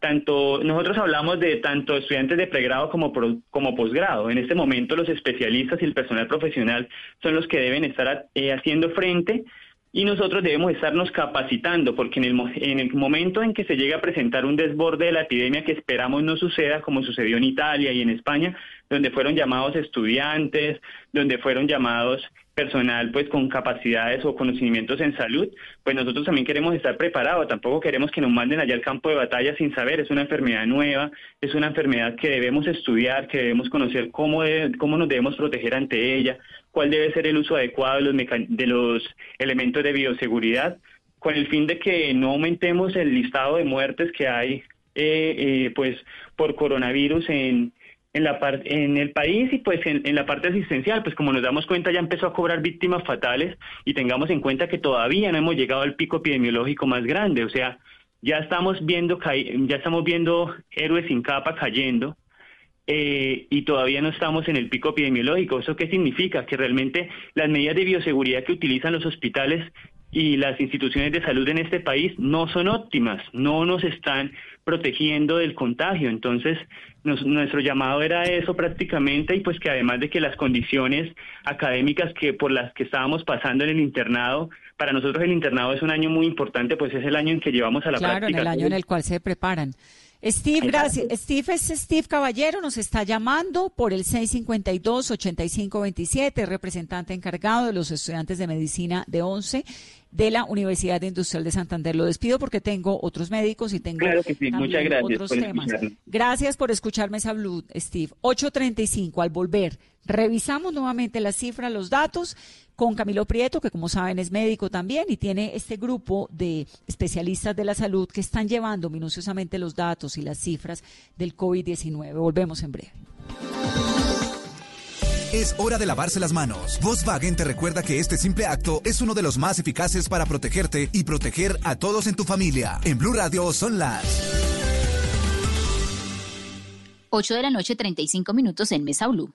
tanto nosotros hablamos de tanto estudiantes de pregrado como como posgrado. En este momento los especialistas y el personal profesional son los que deben estar eh, haciendo frente y nosotros debemos estarnos capacitando, porque en el, en el momento en que se llegue a presentar un desborde de la epidemia que esperamos no suceda, como sucedió en Italia y en España, donde fueron llamados estudiantes, donde fueron llamados personal pues con capacidades o conocimientos en salud, pues nosotros también queremos estar preparados, tampoco queremos que nos manden allá al campo de batalla sin saber, es una enfermedad nueva, es una enfermedad que debemos estudiar, que debemos conocer cómo, cómo nos debemos proteger ante ella, cuál debe ser el uso adecuado de los, de los elementos de bioseguridad, con el fin de que no aumentemos el listado de muertes que hay eh, eh, pues por coronavirus en, en, la en el país y pues en, la parte asistencial, pues como nos damos cuenta ya empezó a cobrar víctimas fatales y tengamos en cuenta que todavía no hemos llegado al pico epidemiológico más grande, o sea, ya estamos viendo ya estamos viendo héroes sin capa cayendo eh, y todavía no estamos en el pico epidemiológico. ¿Eso qué significa? Que realmente las medidas de bioseguridad que utilizan los hospitales y las instituciones de salud en este país no son óptimas, no nos están protegiendo del contagio. Entonces, nuestro llamado era eso prácticamente y pues que además de que las condiciones académicas que por las que estábamos pasando en el internado, para nosotros el internado es un año muy importante, pues es el año en que llevamos a la práctica. Claro, en el año en el cual se preparan. Steve, gracias. Steve es Steve Caballero, nos está llamando por el 652-8527, representante encargado de los estudiantes de medicina de 11 de la Universidad Industrial de Santander. Lo despido porque tengo otros médicos y tengo otros temas. Gracias por escucharme esa Blue, Steve. 8.35, al volver, revisamos nuevamente las cifras, los datos con Camilo Prieto, que como saben es médico también y tiene este grupo de especialistas de la salud que están llevando minuciosamente los datos y las cifras del COVID-19. Volvemos en breve. Es hora de lavarse las manos. Volkswagen te recuerda que este simple acto es uno de los más eficaces para protegerte y proteger a todos en tu familia. En Blue Radio son las 8 de la noche, 35 minutos en Mesa Blue.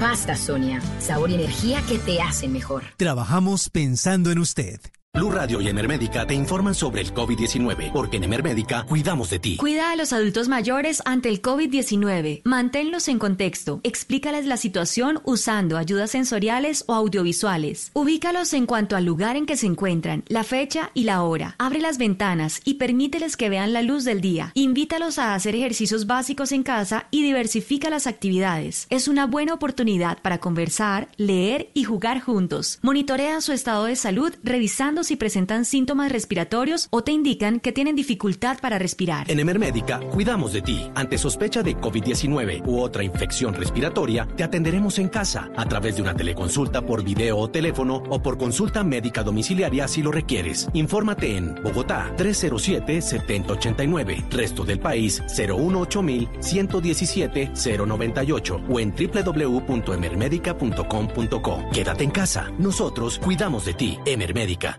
Pasta Sonia. Sabor y energía que te hacen mejor. Trabajamos pensando en usted. Blue Radio y Emermédica te informan sobre el COVID-19, porque en Emermédica cuidamos de ti. Cuida a los adultos mayores ante el COVID-19. Manténlos en contexto. Explícales la situación usando ayudas sensoriales o audiovisuales. Ubícalos en cuanto al lugar en que se encuentran, la fecha y la hora. Abre las ventanas y permíteles que vean la luz del día. Invítalos a hacer ejercicios básicos en casa y diversifica las actividades. Es una buena oportunidad para conversar, leer y jugar juntos. Monitorea su estado de salud revisando si presentan síntomas respiratorios o te indican que tienen dificultad para respirar. En Emermédica, cuidamos de ti. Ante sospecha de COVID-19 u otra infección respiratoria, te atenderemos en casa a través de una teleconsulta por video o teléfono o por consulta médica domiciliaria si lo requieres. Infórmate en Bogotá 307-7089, resto del país 018-117-098 o en www.emermedica.com.co. Quédate en casa. Nosotros cuidamos de ti. Emermédica.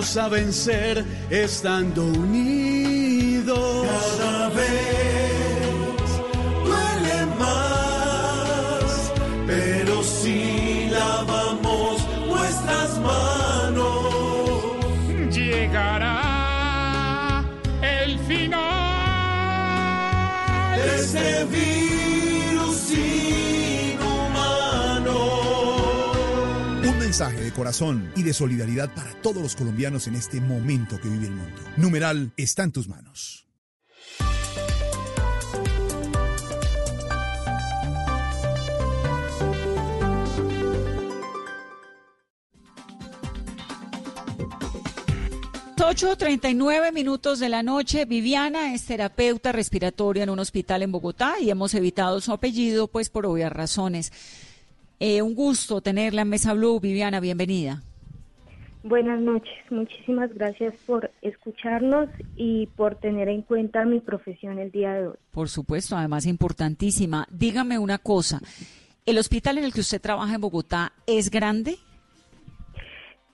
Vamos a vencer estando unidos. Mensaje de corazón y de solidaridad para todos los colombianos en este momento que vive el mundo. Numeral está en tus manos. nueve minutos de la noche. Viviana es terapeuta respiratoria en un hospital en Bogotá y hemos evitado su apellido pues por obvias razones. Eh, un gusto tenerla en Mesa Blue. Viviana, bienvenida. Buenas noches, muchísimas gracias por escucharnos y por tener en cuenta mi profesión el día de hoy. Por supuesto, además importantísima. Dígame una cosa, ¿el hospital en el que usted trabaja en Bogotá es grande?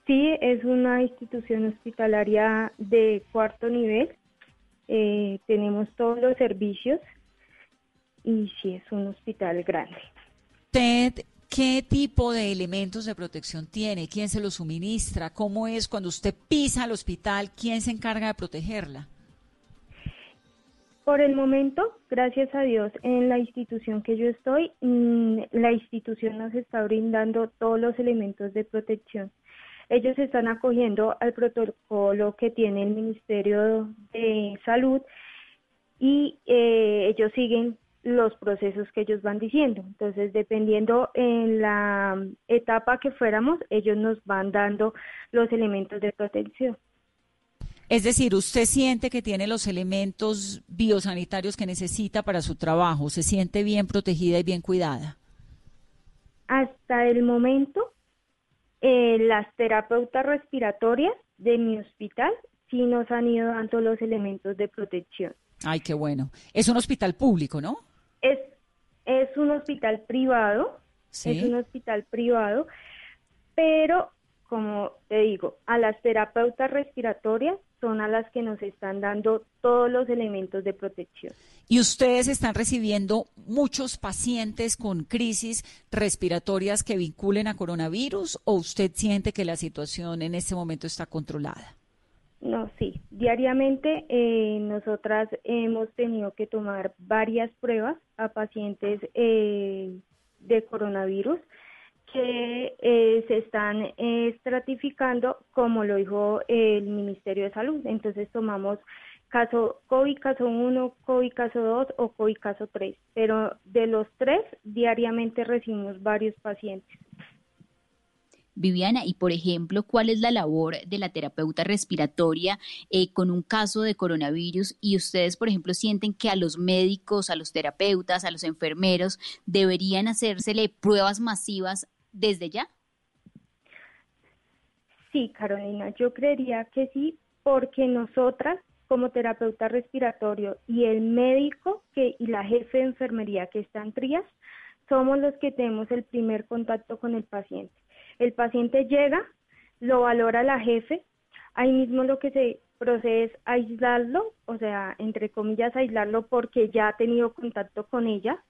Sí, es una institución hospitalaria de cuarto nivel. Eh, tenemos todos los servicios y sí, es un hospital grande. ¿Usted qué tipo de elementos de protección tiene? ¿Quién se los suministra? ¿Cómo es cuando usted pisa al hospital? ¿Quién se encarga de protegerla? Por el momento, gracias a Dios, en la institución que yo estoy, mm, la institución nos está brindando todos los elementos de protección ellos están acogiendo al protocolo que tiene el Ministerio de Salud y eh, ellos siguen los procesos que ellos van diciendo. Entonces, dependiendo en la etapa que fuéramos, ellos nos van dando los elementos de protección. Es decir, usted siente que tiene los elementos biosanitarios que necesita para su trabajo, se siente bien protegida y bien cuidada. Hasta el momento eh, las terapeutas respiratorias de mi hospital sí nos han ido dando los elementos de protección. Ay, qué bueno. Es un hospital público, ¿no? Es, es un hospital privado, es un hospital privado, pero como te digo, a las terapeutas respiratorias son a las que nos están dando todos los elementos de protección. ¿Y ustedes están recibiendo muchos pacientes con crisis respiratorias que vinculen a coronavirus o usted siente que la situación en este momento está controlada? No, sí. Diariamente eh, nosotras hemos tenido que tomar varias pruebas a pacientes eh, de coronavirus que eh, se están estratificando, como lo dijo el Ministerio de Salud. Entonces tomamos caso COVID caso 1, COVID caso 2 o COVID caso 3, pero de los tres diariamente recibimos varios pacientes. Viviana, y por ejemplo, ¿cuál es la labor de la terapeuta respiratoria eh, con un caso de coronavirus? Y ustedes, por ejemplo, sienten que a los médicos, a los terapeutas, a los enfermeros deberían hacérsele pruebas masivas desde ya? Sí, Carolina, yo creería que sí, porque nosotras como terapeuta respiratorio y el médico y la jefe de enfermería que está en Trías, somos los que tenemos el primer contacto con el paciente. El paciente llega, lo valora la jefe, ahí mismo lo que se procede es aislarlo, o sea, entre comillas, aislarlo porque ya ha tenido contacto con ella,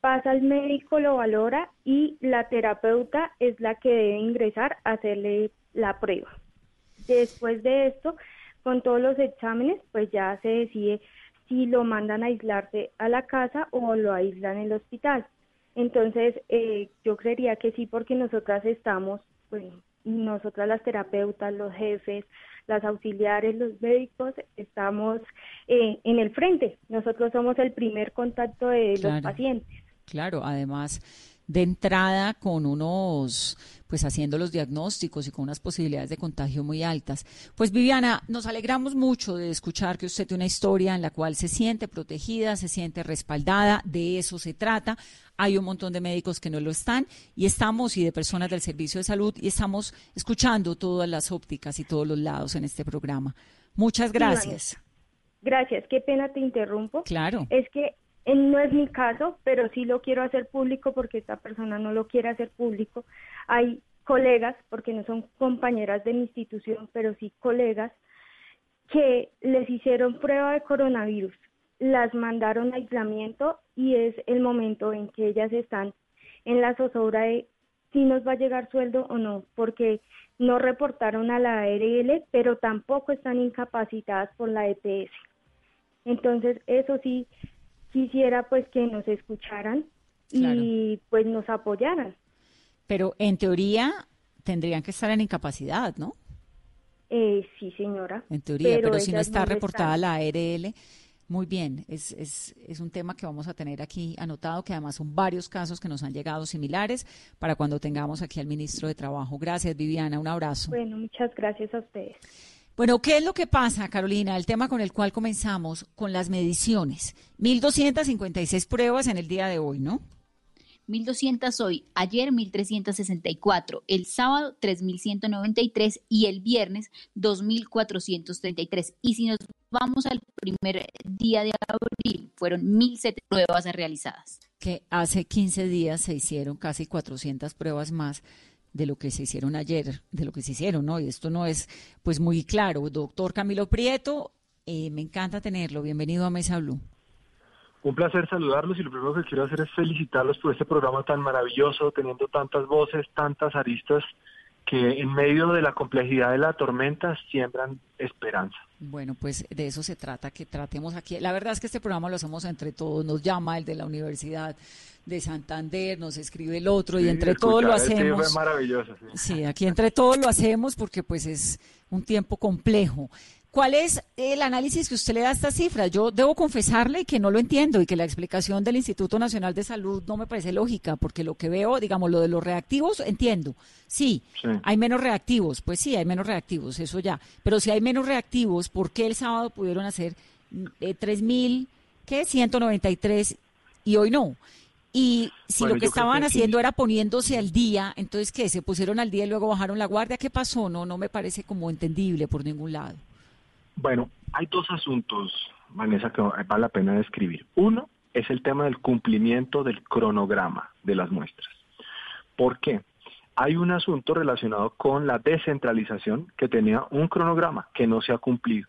pasa al médico, lo valora y la terapeuta es la que debe ingresar a hacerle la prueba. Después de esto, con todos los exámenes, pues ya se decide si lo mandan a aislarse a la casa o lo aíslan en el hospital. Entonces, eh, yo creería que sí, porque nosotras estamos, bueno, nosotras las terapeutas, los jefes, las auxiliares, los médicos, estamos eh, en el frente. Nosotros somos el primer contacto de los pacientes. Claro, además de entrada con unos, pues haciendo los diagnósticos y con unas posibilidades de contagio muy altas. Pues Viviana, nos alegramos mucho de escuchar que usted tiene una historia en la cual se siente protegida, se siente respaldada, de eso se trata. Hay un montón de médicos que no lo están y estamos, y de personas del servicio de salud, y estamos escuchando todas las ópticas y todos los lados en este programa. Muchas gracias. Gracias, qué pena te interrumpo. Claro. Es que no es mi caso, pero sí lo quiero hacer público porque esta persona no lo quiere hacer público. Hay colegas, porque no son compañeras de mi institución, pero sí colegas, que les hicieron prueba de coronavirus, las mandaron a aislamiento y es el momento en que ellas están en la zozobra de si nos va a llegar sueldo o no, porque no reportaron a la ARL, pero tampoco están incapacitadas por la EPS. Entonces, eso sí, quisiera pues que nos escucharan y pues nos apoyaran. Pero en teoría tendrían que estar en incapacidad, ¿no? Eh, sí, señora. En teoría, pero, si no está reportada la ARL, muy bien, es, es, es, un tema que vamos a tener aquí anotado, que además son varios casos que nos han llegado similares para cuando tengamos aquí al ministro de Trabajo. Gracias, Viviana, un abrazo. Bueno, muchas gracias a ustedes. Bueno, ¿qué es lo que pasa, Carolina? El tema con el cual comenzamos, con las mediciones. 1.256 pruebas en el día de hoy, ¿no? 1.200 hoy, ayer 1.364, el sábado 3.193 y el viernes 2.433. Y si nos vamos al primer día de abril, fueron 1.007 pruebas realizadas. Que hace 15 días se hicieron casi 400 pruebas más de lo que se hicieron ayer, de lo que se hicieron, ¿no? Y esto no es pues muy claro. Doctor Camilo Prieto, eh, me encanta tenerlo. Bienvenido a Mesa Blue. Un placer saludarlos y lo primero que quiero hacer es felicitarlos por este programa tan maravilloso, teniendo tantas voces, tantas aristas que en medio de la complejidad de la tormenta siembran esperanza. Bueno, pues de eso se trata, que tratemos aquí. La verdad es que este programa lo hacemos entre todos, nos llama el de la Universidad de Santander, nos escribe el otro y entre todos lo hacemos. maravilloso. Sí. sí, aquí entre todos lo hacemos porque pues es un tiempo complejo. ¿Cuál es el análisis que usted le da a esta cifra? Yo debo confesarle que no lo entiendo y que la explicación del Instituto Nacional de Salud no me parece lógica, porque lo que veo, digamos, lo de los reactivos, entiendo. Sí, hay menos reactivos, pues sí, hay menos reactivos, eso ya. Pero si hay menos reactivos, ¿por qué el sábado pudieron hacer eh, 3.000, qué, 193 y hoy no? Y si lo que estaban haciendo era poniéndose al día, entonces, ¿qué? ¿Se pusieron al día y luego bajaron la guardia? ¿Qué pasó? No, no me parece como entendible por ningún lado. Bueno, hay dos asuntos, Vanessa, que vale la pena describir. Uno es el tema del cumplimiento del cronograma de las muestras. ¿Por qué? Hay un asunto relacionado con la descentralización que tenía un cronograma que no se ha cumplido.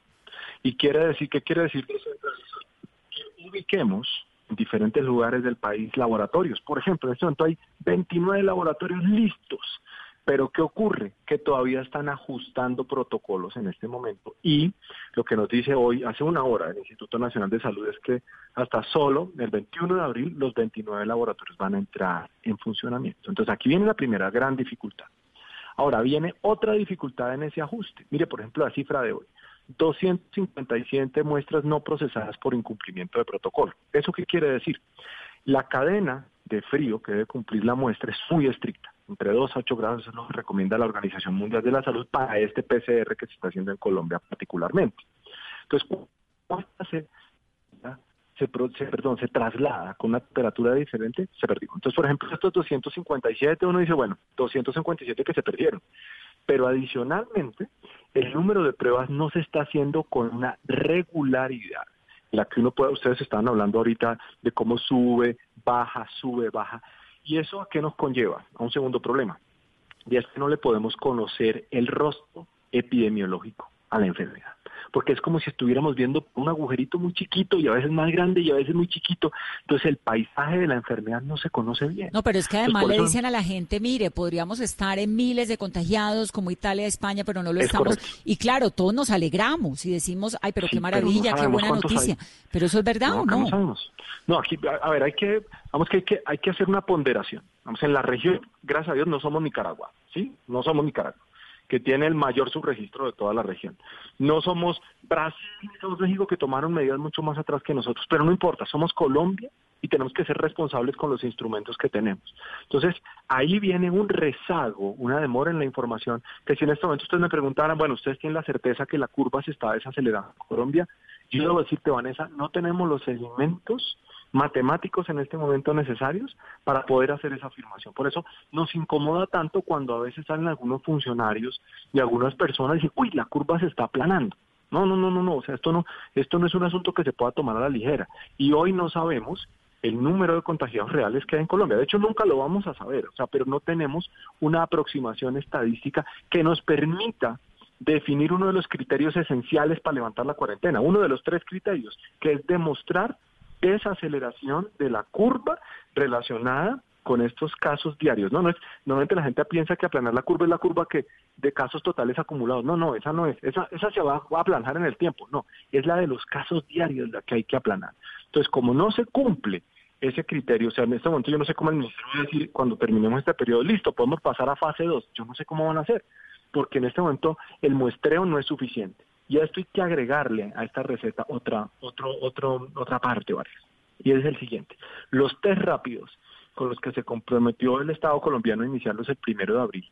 ¿Y quiere decir qué quiere decir descentralización? Que ubiquemos en diferentes lugares del país laboratorios. Por ejemplo, en este momento hay 29 laboratorios listos pero ¿qué ocurre? Que todavía están ajustando protocolos en este momento. Y lo que nos dice hoy, hace una hora, el Instituto Nacional de Salud es que hasta solo el 21 de abril los 29 laboratorios van a entrar en funcionamiento. Entonces aquí viene la primera gran dificultad. Ahora viene otra dificultad en ese ajuste. Mire, por ejemplo, la cifra de hoy. 257 muestras no procesadas por incumplimiento de protocolo. ¿Eso qué quiere decir? La cadena de frío que debe cumplir la muestra es muy estricta entre 2 a 8 grados, eso que recomienda la Organización Mundial de la Salud para este PCR que se está haciendo en Colombia particularmente. Entonces, cuando se, se, perdón, se traslada con una temperatura diferente, se perdió. Entonces, por ejemplo, estos 257, uno dice, bueno, 257 que se perdieron. Pero adicionalmente, el número de pruebas no se está haciendo con una regularidad la que uno puede, ustedes estaban hablando ahorita de cómo sube, baja, sube, baja. ¿Y eso a qué nos conlleva? A un segundo problema. Y es que no le podemos conocer el rostro epidemiológico a la enfermedad. Porque es como si estuviéramos viendo un agujerito muy chiquito y a veces más grande y a veces muy chiquito. Entonces el paisaje de la enfermedad no se conoce bien. No, pero es que además le dicen a la gente, mire, podríamos estar en miles de contagiados como Italia, España, pero no lo estamos. Y claro, todos nos alegramos y decimos, ay, pero qué maravilla, qué buena noticia. Pero eso es verdad o no? No, sabemos. no aquí, a, ver, hay que, vamos que hay que, hay que hacer una ponderación. Vamos, en la región, gracias a Dios, no somos Nicaragua, ¿sí? No somos Nicaragua que tiene el mayor subregistro de toda la región. No somos Brasil somos México que tomaron medidas mucho más atrás que nosotros, pero no importa, somos Colombia y tenemos que ser responsables con los instrumentos que tenemos. Entonces, ahí viene un rezago, una demora en la información, que si en este momento ustedes me preguntaran, bueno, ustedes tienen la certeza que la curva se está desacelerando en Colombia, yo debo decirte, Vanessa, no tenemos los elementos matemáticos en este momento necesarios para poder hacer esa afirmación. Por eso nos incomoda tanto cuando a veces salen algunos funcionarios y algunas personas y dicen, uy, la curva se está aplanando. No, no, no, no, no, o sea, esto no, esto no es un asunto que se pueda tomar a la ligera. Y hoy no sabemos el número de contagiados reales que hay en Colombia. De hecho, nunca lo vamos a saber, o sea, pero no tenemos una aproximación estadística que nos permita definir uno de los criterios esenciales para levantar la cuarentena, uno de los tres criterios, que es demostrar esa aceleración de la curva relacionada con estos casos diarios. No, no es, normalmente la gente piensa que aplanar la curva es la curva que de casos totales acumulados. No, no, esa no es. Esa, esa se va, a aplanar en el tiempo. No, es la de los casos diarios la que hay que aplanar. Entonces, como no se cumple ese criterio, o sea, en este momento yo no sé cómo el ministerio va a decir cuando terminemos este periodo, listo, podemos pasar a fase 2. Yo no sé cómo van a hacer, porque en este momento el muestreo no es suficiente. Y a esto hay que agregarle a esta receta otra, otro, otro, otra parte, varias. Y es el siguiente. Los test rápidos con los que se comprometió el Estado colombiano a iniciarlos el primero de abril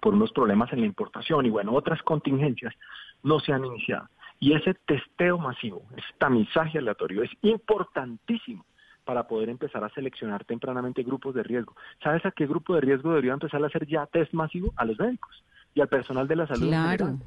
por unos problemas en la importación y bueno, otras contingencias, no se han iniciado. Y ese testeo masivo, ese tamizaje aleatorio es importantísimo para poder empezar a seleccionar tempranamente grupos de riesgo. ¿Sabes a qué grupo de riesgo debería empezar a hacer ya test masivo? A los médicos y al personal de la salud. Claro.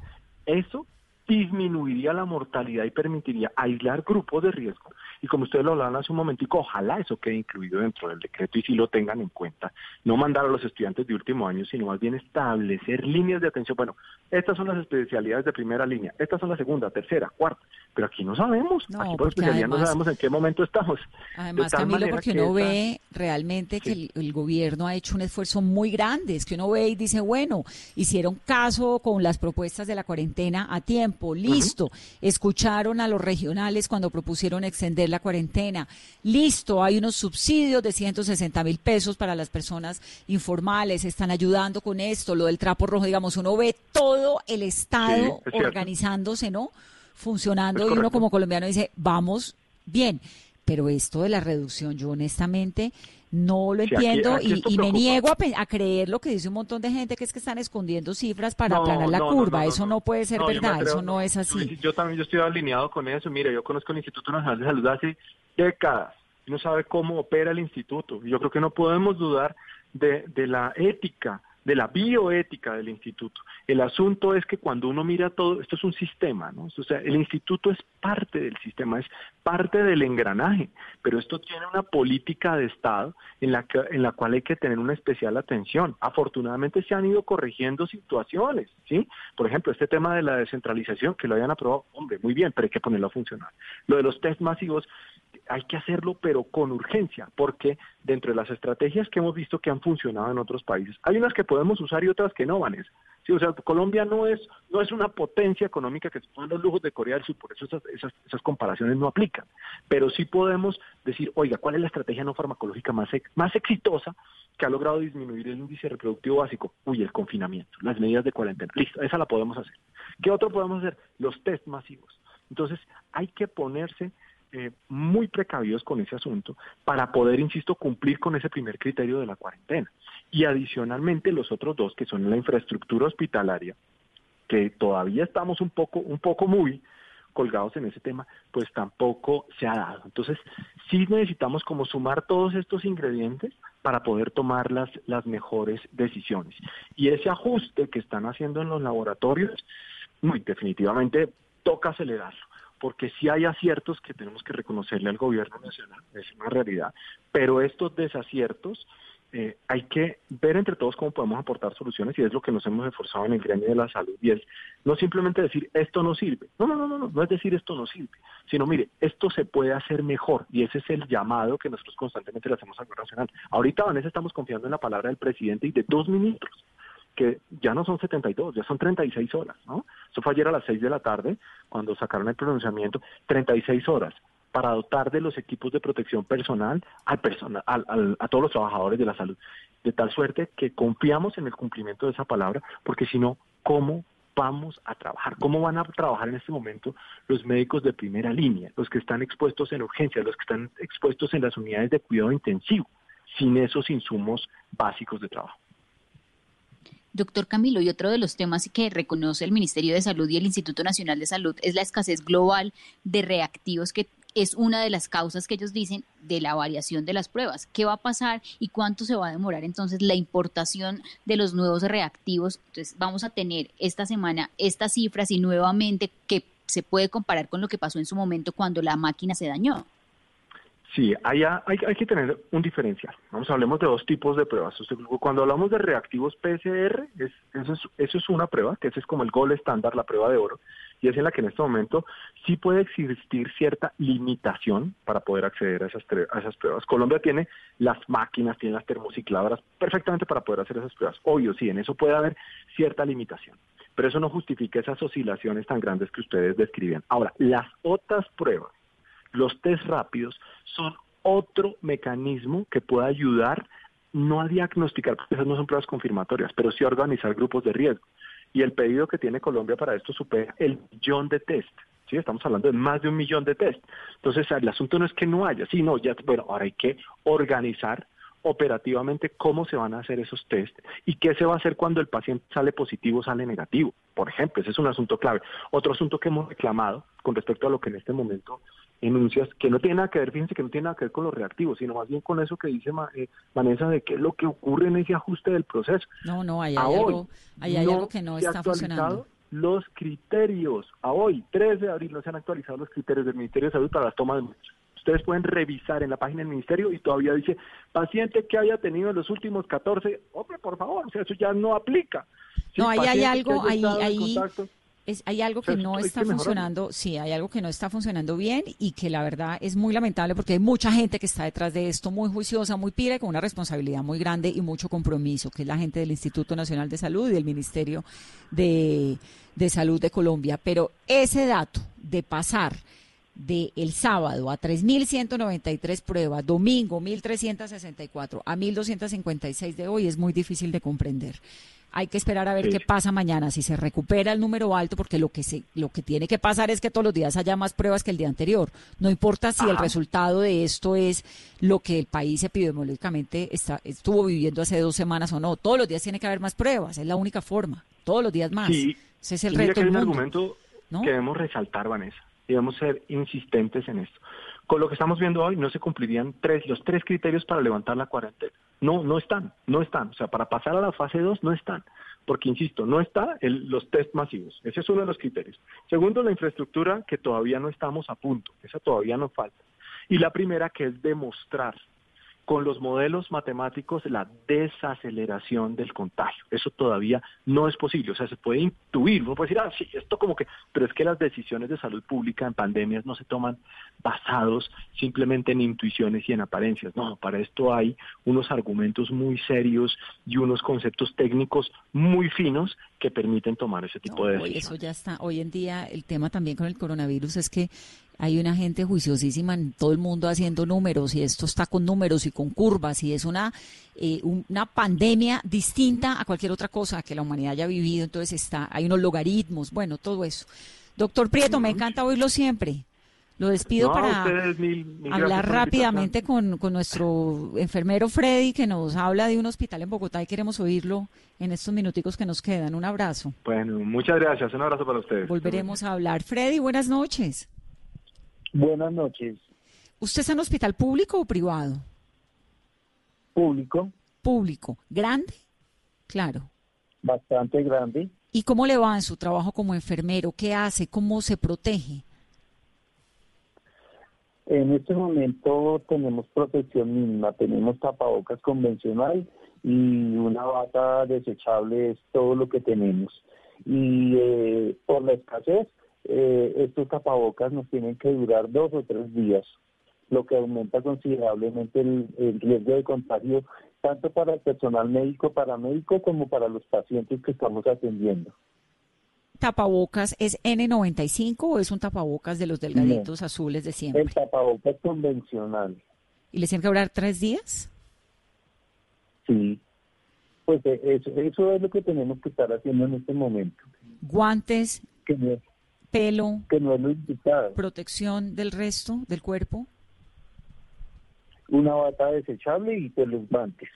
Eso disminuiría la mortalidad y permitiría aislar grupos de riesgo. Y como ustedes lo hablaban hace un momentico, ojalá eso quede incluido dentro del decreto y si lo tengan en cuenta. No mandar a los estudiantes de último año, sino más bien establecer líneas de atención. Bueno, estas son las especialidades de primera línea, estas son la segunda, tercera, cuarta, pero aquí no sabemos. aquí por especialidad no sabemos en qué momento estamos. Además, Camilo, porque uno ve realmente que el, el gobierno ha hecho un esfuerzo muy grande. Es que uno ve y dice, bueno, hicieron caso con las propuestas de la cuarentena a tiempo listo. Escucharon a los regionales cuando propusieron extender la cuarentena, listo. Hay unos subsidios de 160 mil pesos para las personas informales, están ayudando con esto, lo del trapo rojo, digamos, uno ve todo el Estado organizándose, ¿no? Funcionando y uno como colombiano dice, vamos bien. Pero esto de la reducción, yo honestamente no lo entiendo y, me niego a, creer lo que dice un montón de gente que es que están escondiendo cifras para aplanar la curva. eso no, puede ser verdad, eso no es así. Yo también yo estoy alineado con eso. Mire, yo conozco el Instituto Nacional de Salud hace décadas. No sabe cómo opera el instituto. Yo creo que no podemos dudar de, de la ética de la bioética del instituto. El asunto es que cuando uno mira todo, esto es un sistema, ¿no? O sea, el instituto es parte del sistema, es parte del engranaje, pero esto tiene una política de Estado en la, que, en la cual hay que tener una especial atención. Afortunadamente se han ido corrigiendo situaciones, ¿sí? Por ejemplo, este tema de la descentralización, que lo hayan aprobado, hombre, muy bien, pero hay que ponerlo a funcionar. Lo de los test masivos, hay que hacerlo, pero con urgencia, porque dentro de las estrategias que hemos visto que han funcionado en otros países, hay unas que podemos usar y otras que no, Vanessa. Sí, o sea, Colombia no es no es una potencia económica que se pongan los lujos de Corea del Sur, por eso esas, esas, esas, comparaciones no aplican. Pero sí podemos decir, oiga, ¿cuál es la estrategia no farmacológica más, más exitosa que ha logrado disminuir el índice reproductivo básico? Uy, el confinamiento, las medidas de cuarentena. Listo, esa la podemos hacer. ¿Qué otro podemos hacer? Los test masivos. Entonces, hay que ponerse eh, muy precavidos con ese asunto para poder, insisto, cumplir con ese primer criterio de la cuarentena. Y adicionalmente los otros dos, que son la infraestructura hospitalaria, que todavía estamos un poco, un poco muy colgados en ese tema, pues tampoco se ha dado. Entonces, sí necesitamos como sumar todos estos ingredientes para poder tomar las, las mejores decisiones. Y ese ajuste que están haciendo en los laboratorios, muy definitivamente toca acelerarlo porque sí hay aciertos que tenemos que reconocerle al gobierno nacional, es una realidad, pero estos desaciertos eh, hay que ver entre todos cómo podemos aportar soluciones y es lo que nos hemos esforzado en el gremio de la salud y es no simplemente decir esto no sirve, no, no, no, no, no es decir esto no sirve, sino mire, esto se puede hacer mejor y ese es el llamado que nosotros constantemente le hacemos al gobierno nacional. Ahorita, Vanessa, estamos confiando en la palabra del presidente y de dos ministros que ya no son 72, ya son 36 horas, ¿no? Eso fue ayer a las 6 de la tarde, cuando sacaron el pronunciamiento, 36 horas para dotar de los equipos de protección personal al personal, al, a todos los trabajadores de la salud, de tal suerte que confiamos en el cumplimiento de esa palabra, porque si no, ¿cómo vamos a trabajar? ¿Cómo van a trabajar en este momento los médicos de primera línea, los que están expuestos en urgencia, los que están expuestos en las unidades de cuidado intensivo, sin esos insumos básicos de trabajo? Doctor Camilo, y otro de los temas que reconoce el Ministerio de Salud y el Instituto Nacional de Salud es la escasez global de reactivos que es una de las causas que ellos dicen de la variación de las pruebas. ¿Qué va a pasar y cuánto se va a demorar entonces la importación de los nuevos reactivos? Entonces vamos a tener esta semana estas cifras y nuevamente que se puede comparar con lo que pasó en su momento cuando la máquina se dañó. Sí, hay, hay, que tener un diferencial. Vamos, hablemos de dos tipos de pruebas. Cuando hablamos de reactivos PCR, es, eso, es, eso es una prueba, que ese es como el gol estándar, la prueba de oro, y es en la que en este momento sí puede existir cierta limitación para poder acceder a esas, a esas pruebas. Colombia tiene las máquinas, tiene las termocicladoras perfectamente para poder hacer esas pruebas. Obvio, sí, en eso puede haber cierta limitación, pero eso no justifica esas oscilaciones tan grandes que ustedes describían. Ahora, las otras pruebas, los test rápidos, son otro mecanismo que puede ayudar no a diagnosticar, porque esas no son pruebas confirmatorias, pero sí a organizar grupos de riesgo. Y el pedido que tiene Colombia para esto supera el millón de test. ¿sí? Estamos hablando de más de un millón de test. Entonces, el asunto no es que no haya, sino ya, bueno, ahora hay que organizar operativamente cómo se van a hacer esos test y qué se va a hacer cuando el paciente sale positivo o sale negativo. Por ejemplo, ese es un asunto clave. Otro asunto que hemos reclamado con respecto a lo que en este momento enuncias, que no tiene nada que ver, fíjense que no tiene nada que ver con los reactivos, sino más bien con eso que dice eh, Vanessa de qué es lo que ocurre en ese ajuste del proceso. No, no, hay, algo, hay algo que no está funcionando los criterios. A hoy, 3 de abril, no se han actualizado los criterios del Ministerio de Salud para las tomas de muestras. Ustedes pueden revisar en la página del Ministerio y todavía dice, paciente que haya tenido en los últimos 14, hombre, por favor, o sea, eso ya no aplica. no, ahí hay algo, ahí, ahí, es, hay algo que no está funcionando, sí, hay algo que no está funcionando bien y que la verdad es muy lamentable porque hay mucha gente que está detrás de esto, muy juiciosa, muy pire, con una responsabilidad muy grande y mucho compromiso, que es la gente del Instituto Nacional de Salud y del Ministerio de, de Salud de Colombia. Pero ese dato de pasar de el sábado a 3.193 pruebas, domingo 1.364 a 1.256 de hoy es muy difícil de comprender. Hay que esperar a ver qué pasa mañana, si se recupera el número alto, porque lo que se, lo que tiene que pasar es que todos los días haya más pruebas que el día anterior. No importa si el resultado de esto es lo que el país epidemiológicamente está, estuvo viviendo hace dos semanas o no. Todos los días tiene que haber más pruebas, es la única forma. Todos los días más. Ese es el reto. hay un argumento que debemos resaltar, Vanessa, y debemos ser insistentes en esto. Con lo que estamos viendo hoy no se cumplirían tres, los tres criterios para levantar la cuarentena. No, no están, no están. O sea, para pasar a la fase 2 no están. Porque, insisto, no está los test masivos. Ese es uno de los criterios. Segundo, la infraestructura que todavía no estamos a punto. Esa todavía no falta. Y la primera, que es demostrar con los modelos matemáticos la desaceleración del contagio. Eso todavía no es posible. O sea, se puede intuir, uno puede decir, ah, sí, esto como que, pero es que las decisiones de salud pública en pandemias no se toman basados simplemente en intuiciones y en apariencias. No, para esto hay unos argumentos muy serios y unos conceptos técnicos muy finos que permiten tomar ese tipo de decisiones. Eso ya está. Hoy en día el tema también con el coronavirus es que hay una gente juiciosísima en todo el mundo haciendo números y esto está con números y con curvas y es una, eh, una pandemia distinta a cualquier otra cosa que la humanidad haya vivido, entonces está, hay unos logaritmos, bueno, todo eso. Doctor Prieto, me encanta oírlo siempre. Lo despido para hablar rápidamente con, con, nuestro enfermero Freddy, que nos habla de un hospital en Bogotá y queremos oírlo en estos minuticos que nos quedan. Un abrazo. Bueno, muchas gracias. Un abrazo para ustedes. Volveremos a hablar. Freddy, buenas noches. Buenas noches. ¿Usted está en hospital público o privado? Público. Público. ¿Grande? Claro. Bastante grande. ¿Y cómo le va en su trabajo como enfermero? ¿Qué hace? ¿Cómo se protege? En este momento tenemos protección mínima, tenemos tapabocas convencional y una bata desechable es todo lo que tenemos. Y eh, por la escasez eh, estos tapabocas nos tienen que durar dos o tres días, lo que aumenta considerablemente el, riesgo de contagio tanto para el personal médico, paramédico, como para los pacientes que estamos atendiendo. ¿Tapabocas es N95 o es un tapabocas de los delgaditos azules de siempre? El tapabocas convencional. ¿Y les tienen que durar tres días? Sí. Pues eh, eso, eso es lo que tenemos que estar haciendo en este momento. ¿Guantes? Que pelo, que no es protección del resto del cuerpo. Una bata desechable y pues los guantes.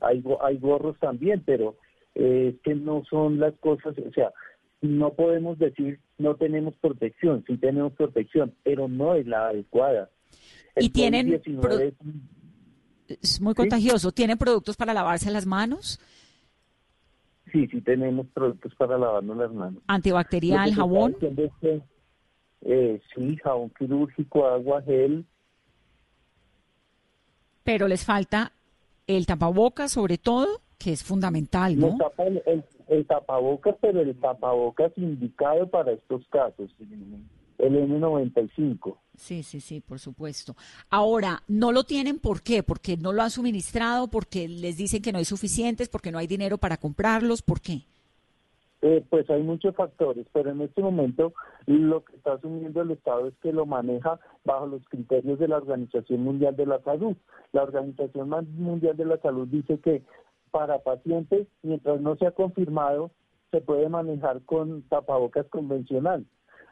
Hay, hay gorros también, pero eh, que no son las cosas, o sea, no podemos decir no tenemos protección, sí tenemos protección, pero no es la adecuada. y tienen... es muy contagioso. ¿Tienen productos para lavarse las manos? Sí, sí tenemos productos para lavarnos las manos. ¿Antibacterial, jabón? eh, sí, jabón quirúrgico, agua, gel. Pero les falta el tapabocas sobre todo que es fundamental, ¿no? el, tapabocas, pero el tapabocas indicado para estos casos, el N95. Sí, sí, sí, por supuesto. Ahora, ¿no lo tienen por qué? ¿Porque no lo han suministrado? ¿Porque les dicen que no hay suficientes? ¿Porque no hay dinero para comprarlos? ¿Por qué? Eh, pues hay muchos factores, pero en este momento lo que está asumiendo el Estado es que lo maneja bajo los criterios de la Organización Mundial de la Salud. La Organización Mundial de la Salud dice que para pacientes, mientras no se ha confirmado, se puede manejar con tapabocas convencional.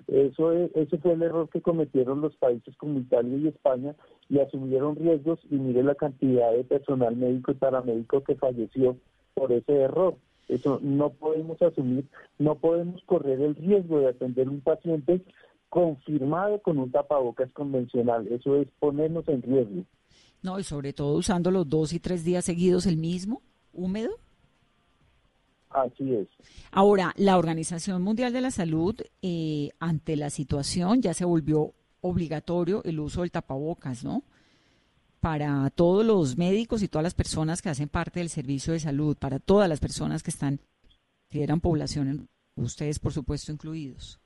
Eso ese fue el error que cometieron los países como Italia y España y asumieron riesgos y mire la cantidad de personal médico y paramédico que falleció por ese error. Eso no podemos asumir, no podemos correr el riesgo de atender un paciente confirmado con un tapabocas convencional. Eso es ponernos en riesgo. No, y sobre todo usando los dos y tres días seguidos el mismo, húmedo. Así es. Ahora, la Organización Mundial de la Salud, eh, ante la situación, ya se volvió obligatorio el uso del tapabocas, ¿no? Para todos los médicos y todas las personas que hacen parte del servicio de salud, para todas las personas que están, eran población, ustedes por supuesto incluidos.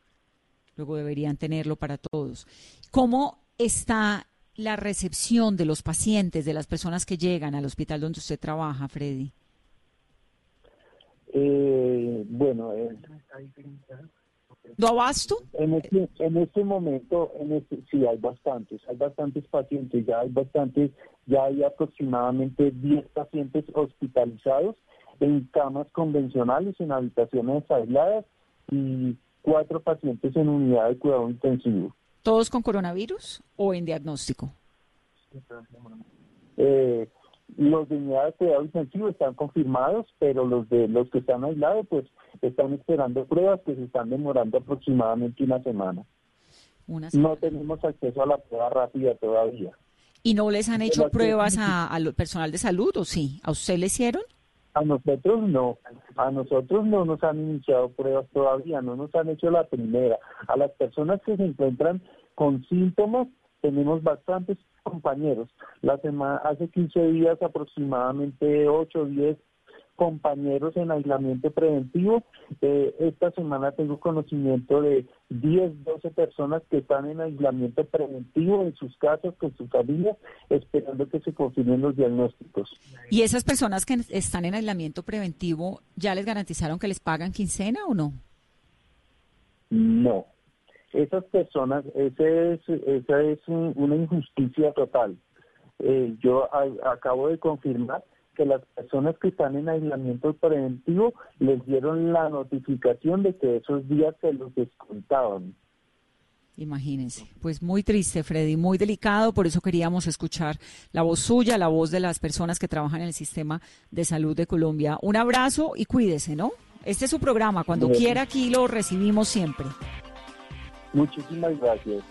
Luego deberían tenerlo para todos. ¿Cómo está la recepción de los pacientes, de las personas que llegan al hospital donde usted trabaja, Freddy? Eh, bueno, eh, ¿Do abasto? En este, en este momento, en este, sí, hay bastantes, hay bastantes pacientes, ya hay bastantes, ya hay aproximadamente 10 pacientes hospitalizados en camas convencionales, en habitaciones aisladas y cuatro pacientes en unidad de cuidado intensivo. ¿Todos con coronavirus o en diagnóstico? Eh, los de unidad de cuidado intensivo están confirmados, pero los de los que están aislados, pues están esperando pruebas que se están demorando aproximadamente una semana. No tenemos acceso a la prueba rápida todavía. ¿Y no les han hecho pruebas al personal de salud o sí? ¿A usted le hicieron? A nosotros no, a nosotros no nos han iniciado pruebas todavía, no nos han hecho la primera. A las personas que se encuentran con síntomas, tenemos bastantes compañeros. La semana, hace 15 días aproximadamente 8 o 10 compañeros en aislamiento preventivo. Eh, esta semana tengo conocimiento de 10, 12 personas que están en aislamiento preventivo en sus casas con sus familias, esperando que se confirmen los diagnósticos. ¿Y esas personas que están en aislamiento preventivo ya les garantizaron que les pagan quincena o no? No. Esas personas, ese es, esa es una injusticia total. Eh, yo acabo de confirmar que las personas que están en aislamiento preventivo les dieron la notificación de que esos días se los descontaban. Imagínense, pues muy triste, Freddy, muy delicado, por eso queríamos escuchar la voz suya, la voz de las personas que trabajan en el sistema de salud de Colombia. Un abrazo y cuídese, ¿no? Este es su programa, cuando quiera aquí lo recibimos siempre. Muchísimas gracias.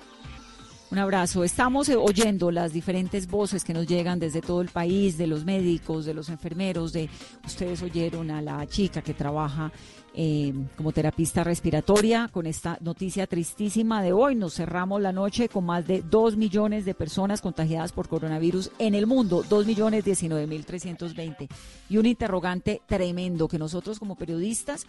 Un abrazo. Estamos eh, oyendo las diferentes voces que nos llegan desde todo el país, de los médicos, de los enfermeros, de ustedes oyeron a la chica que trabaja eh, como terapista respiratoria con esta noticia tristísima de hoy. Nos cerramos la noche con más de 2 millones de personas contagiadas por coronavirus en el mundo, 2 millones 19 mil 320. Y un interrogante tremendo que nosotros como periodistas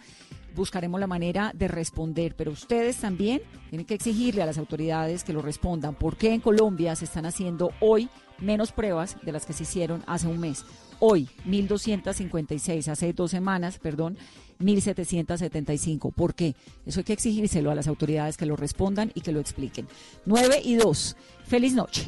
buscaremos la manera de responder, pero ustedes también tienen que exigirle a las autoridades que lo respondan. ¿Por qué en Colombia se están haciendo hoy menos pruebas de las que se hicieron hace un mes? Hoy, 1.256, hace dos semanas, perdón, 1.775. ¿Por qué? Eso hay que exigírselo a las autoridades que lo respondan y que lo expliquen. 9 y 2. Feliz noche.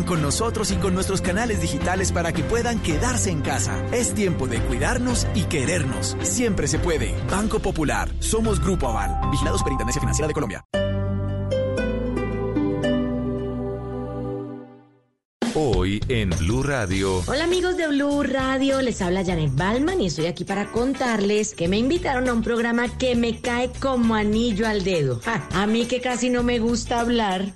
con nosotros y con nuestros canales digitales para que puedan quedarse en casa. Es tiempo de cuidarnos y querernos. Siempre se puede. Banco Popular. Somos Grupo Aval. Vigilados Superintendencia Financiera de Colombia. Hoy en Blue Radio. Hola amigos de Blue Radio, les habla Janet Balman y estoy aquí para contarles que me invitaron a un programa que me cae como anillo al dedo. a mí que casi no me gusta hablar.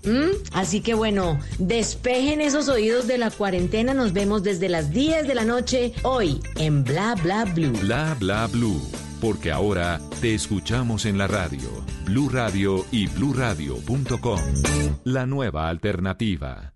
Así que bueno, despejen esos oídos de la cuarentena. Nos vemos desde las 10 de la noche hoy en Bla Bla Blue. Bla Bla Blue. Porque ahora te escuchamos en la radio, Blue Radio y bluradio.com. La nueva alternativa.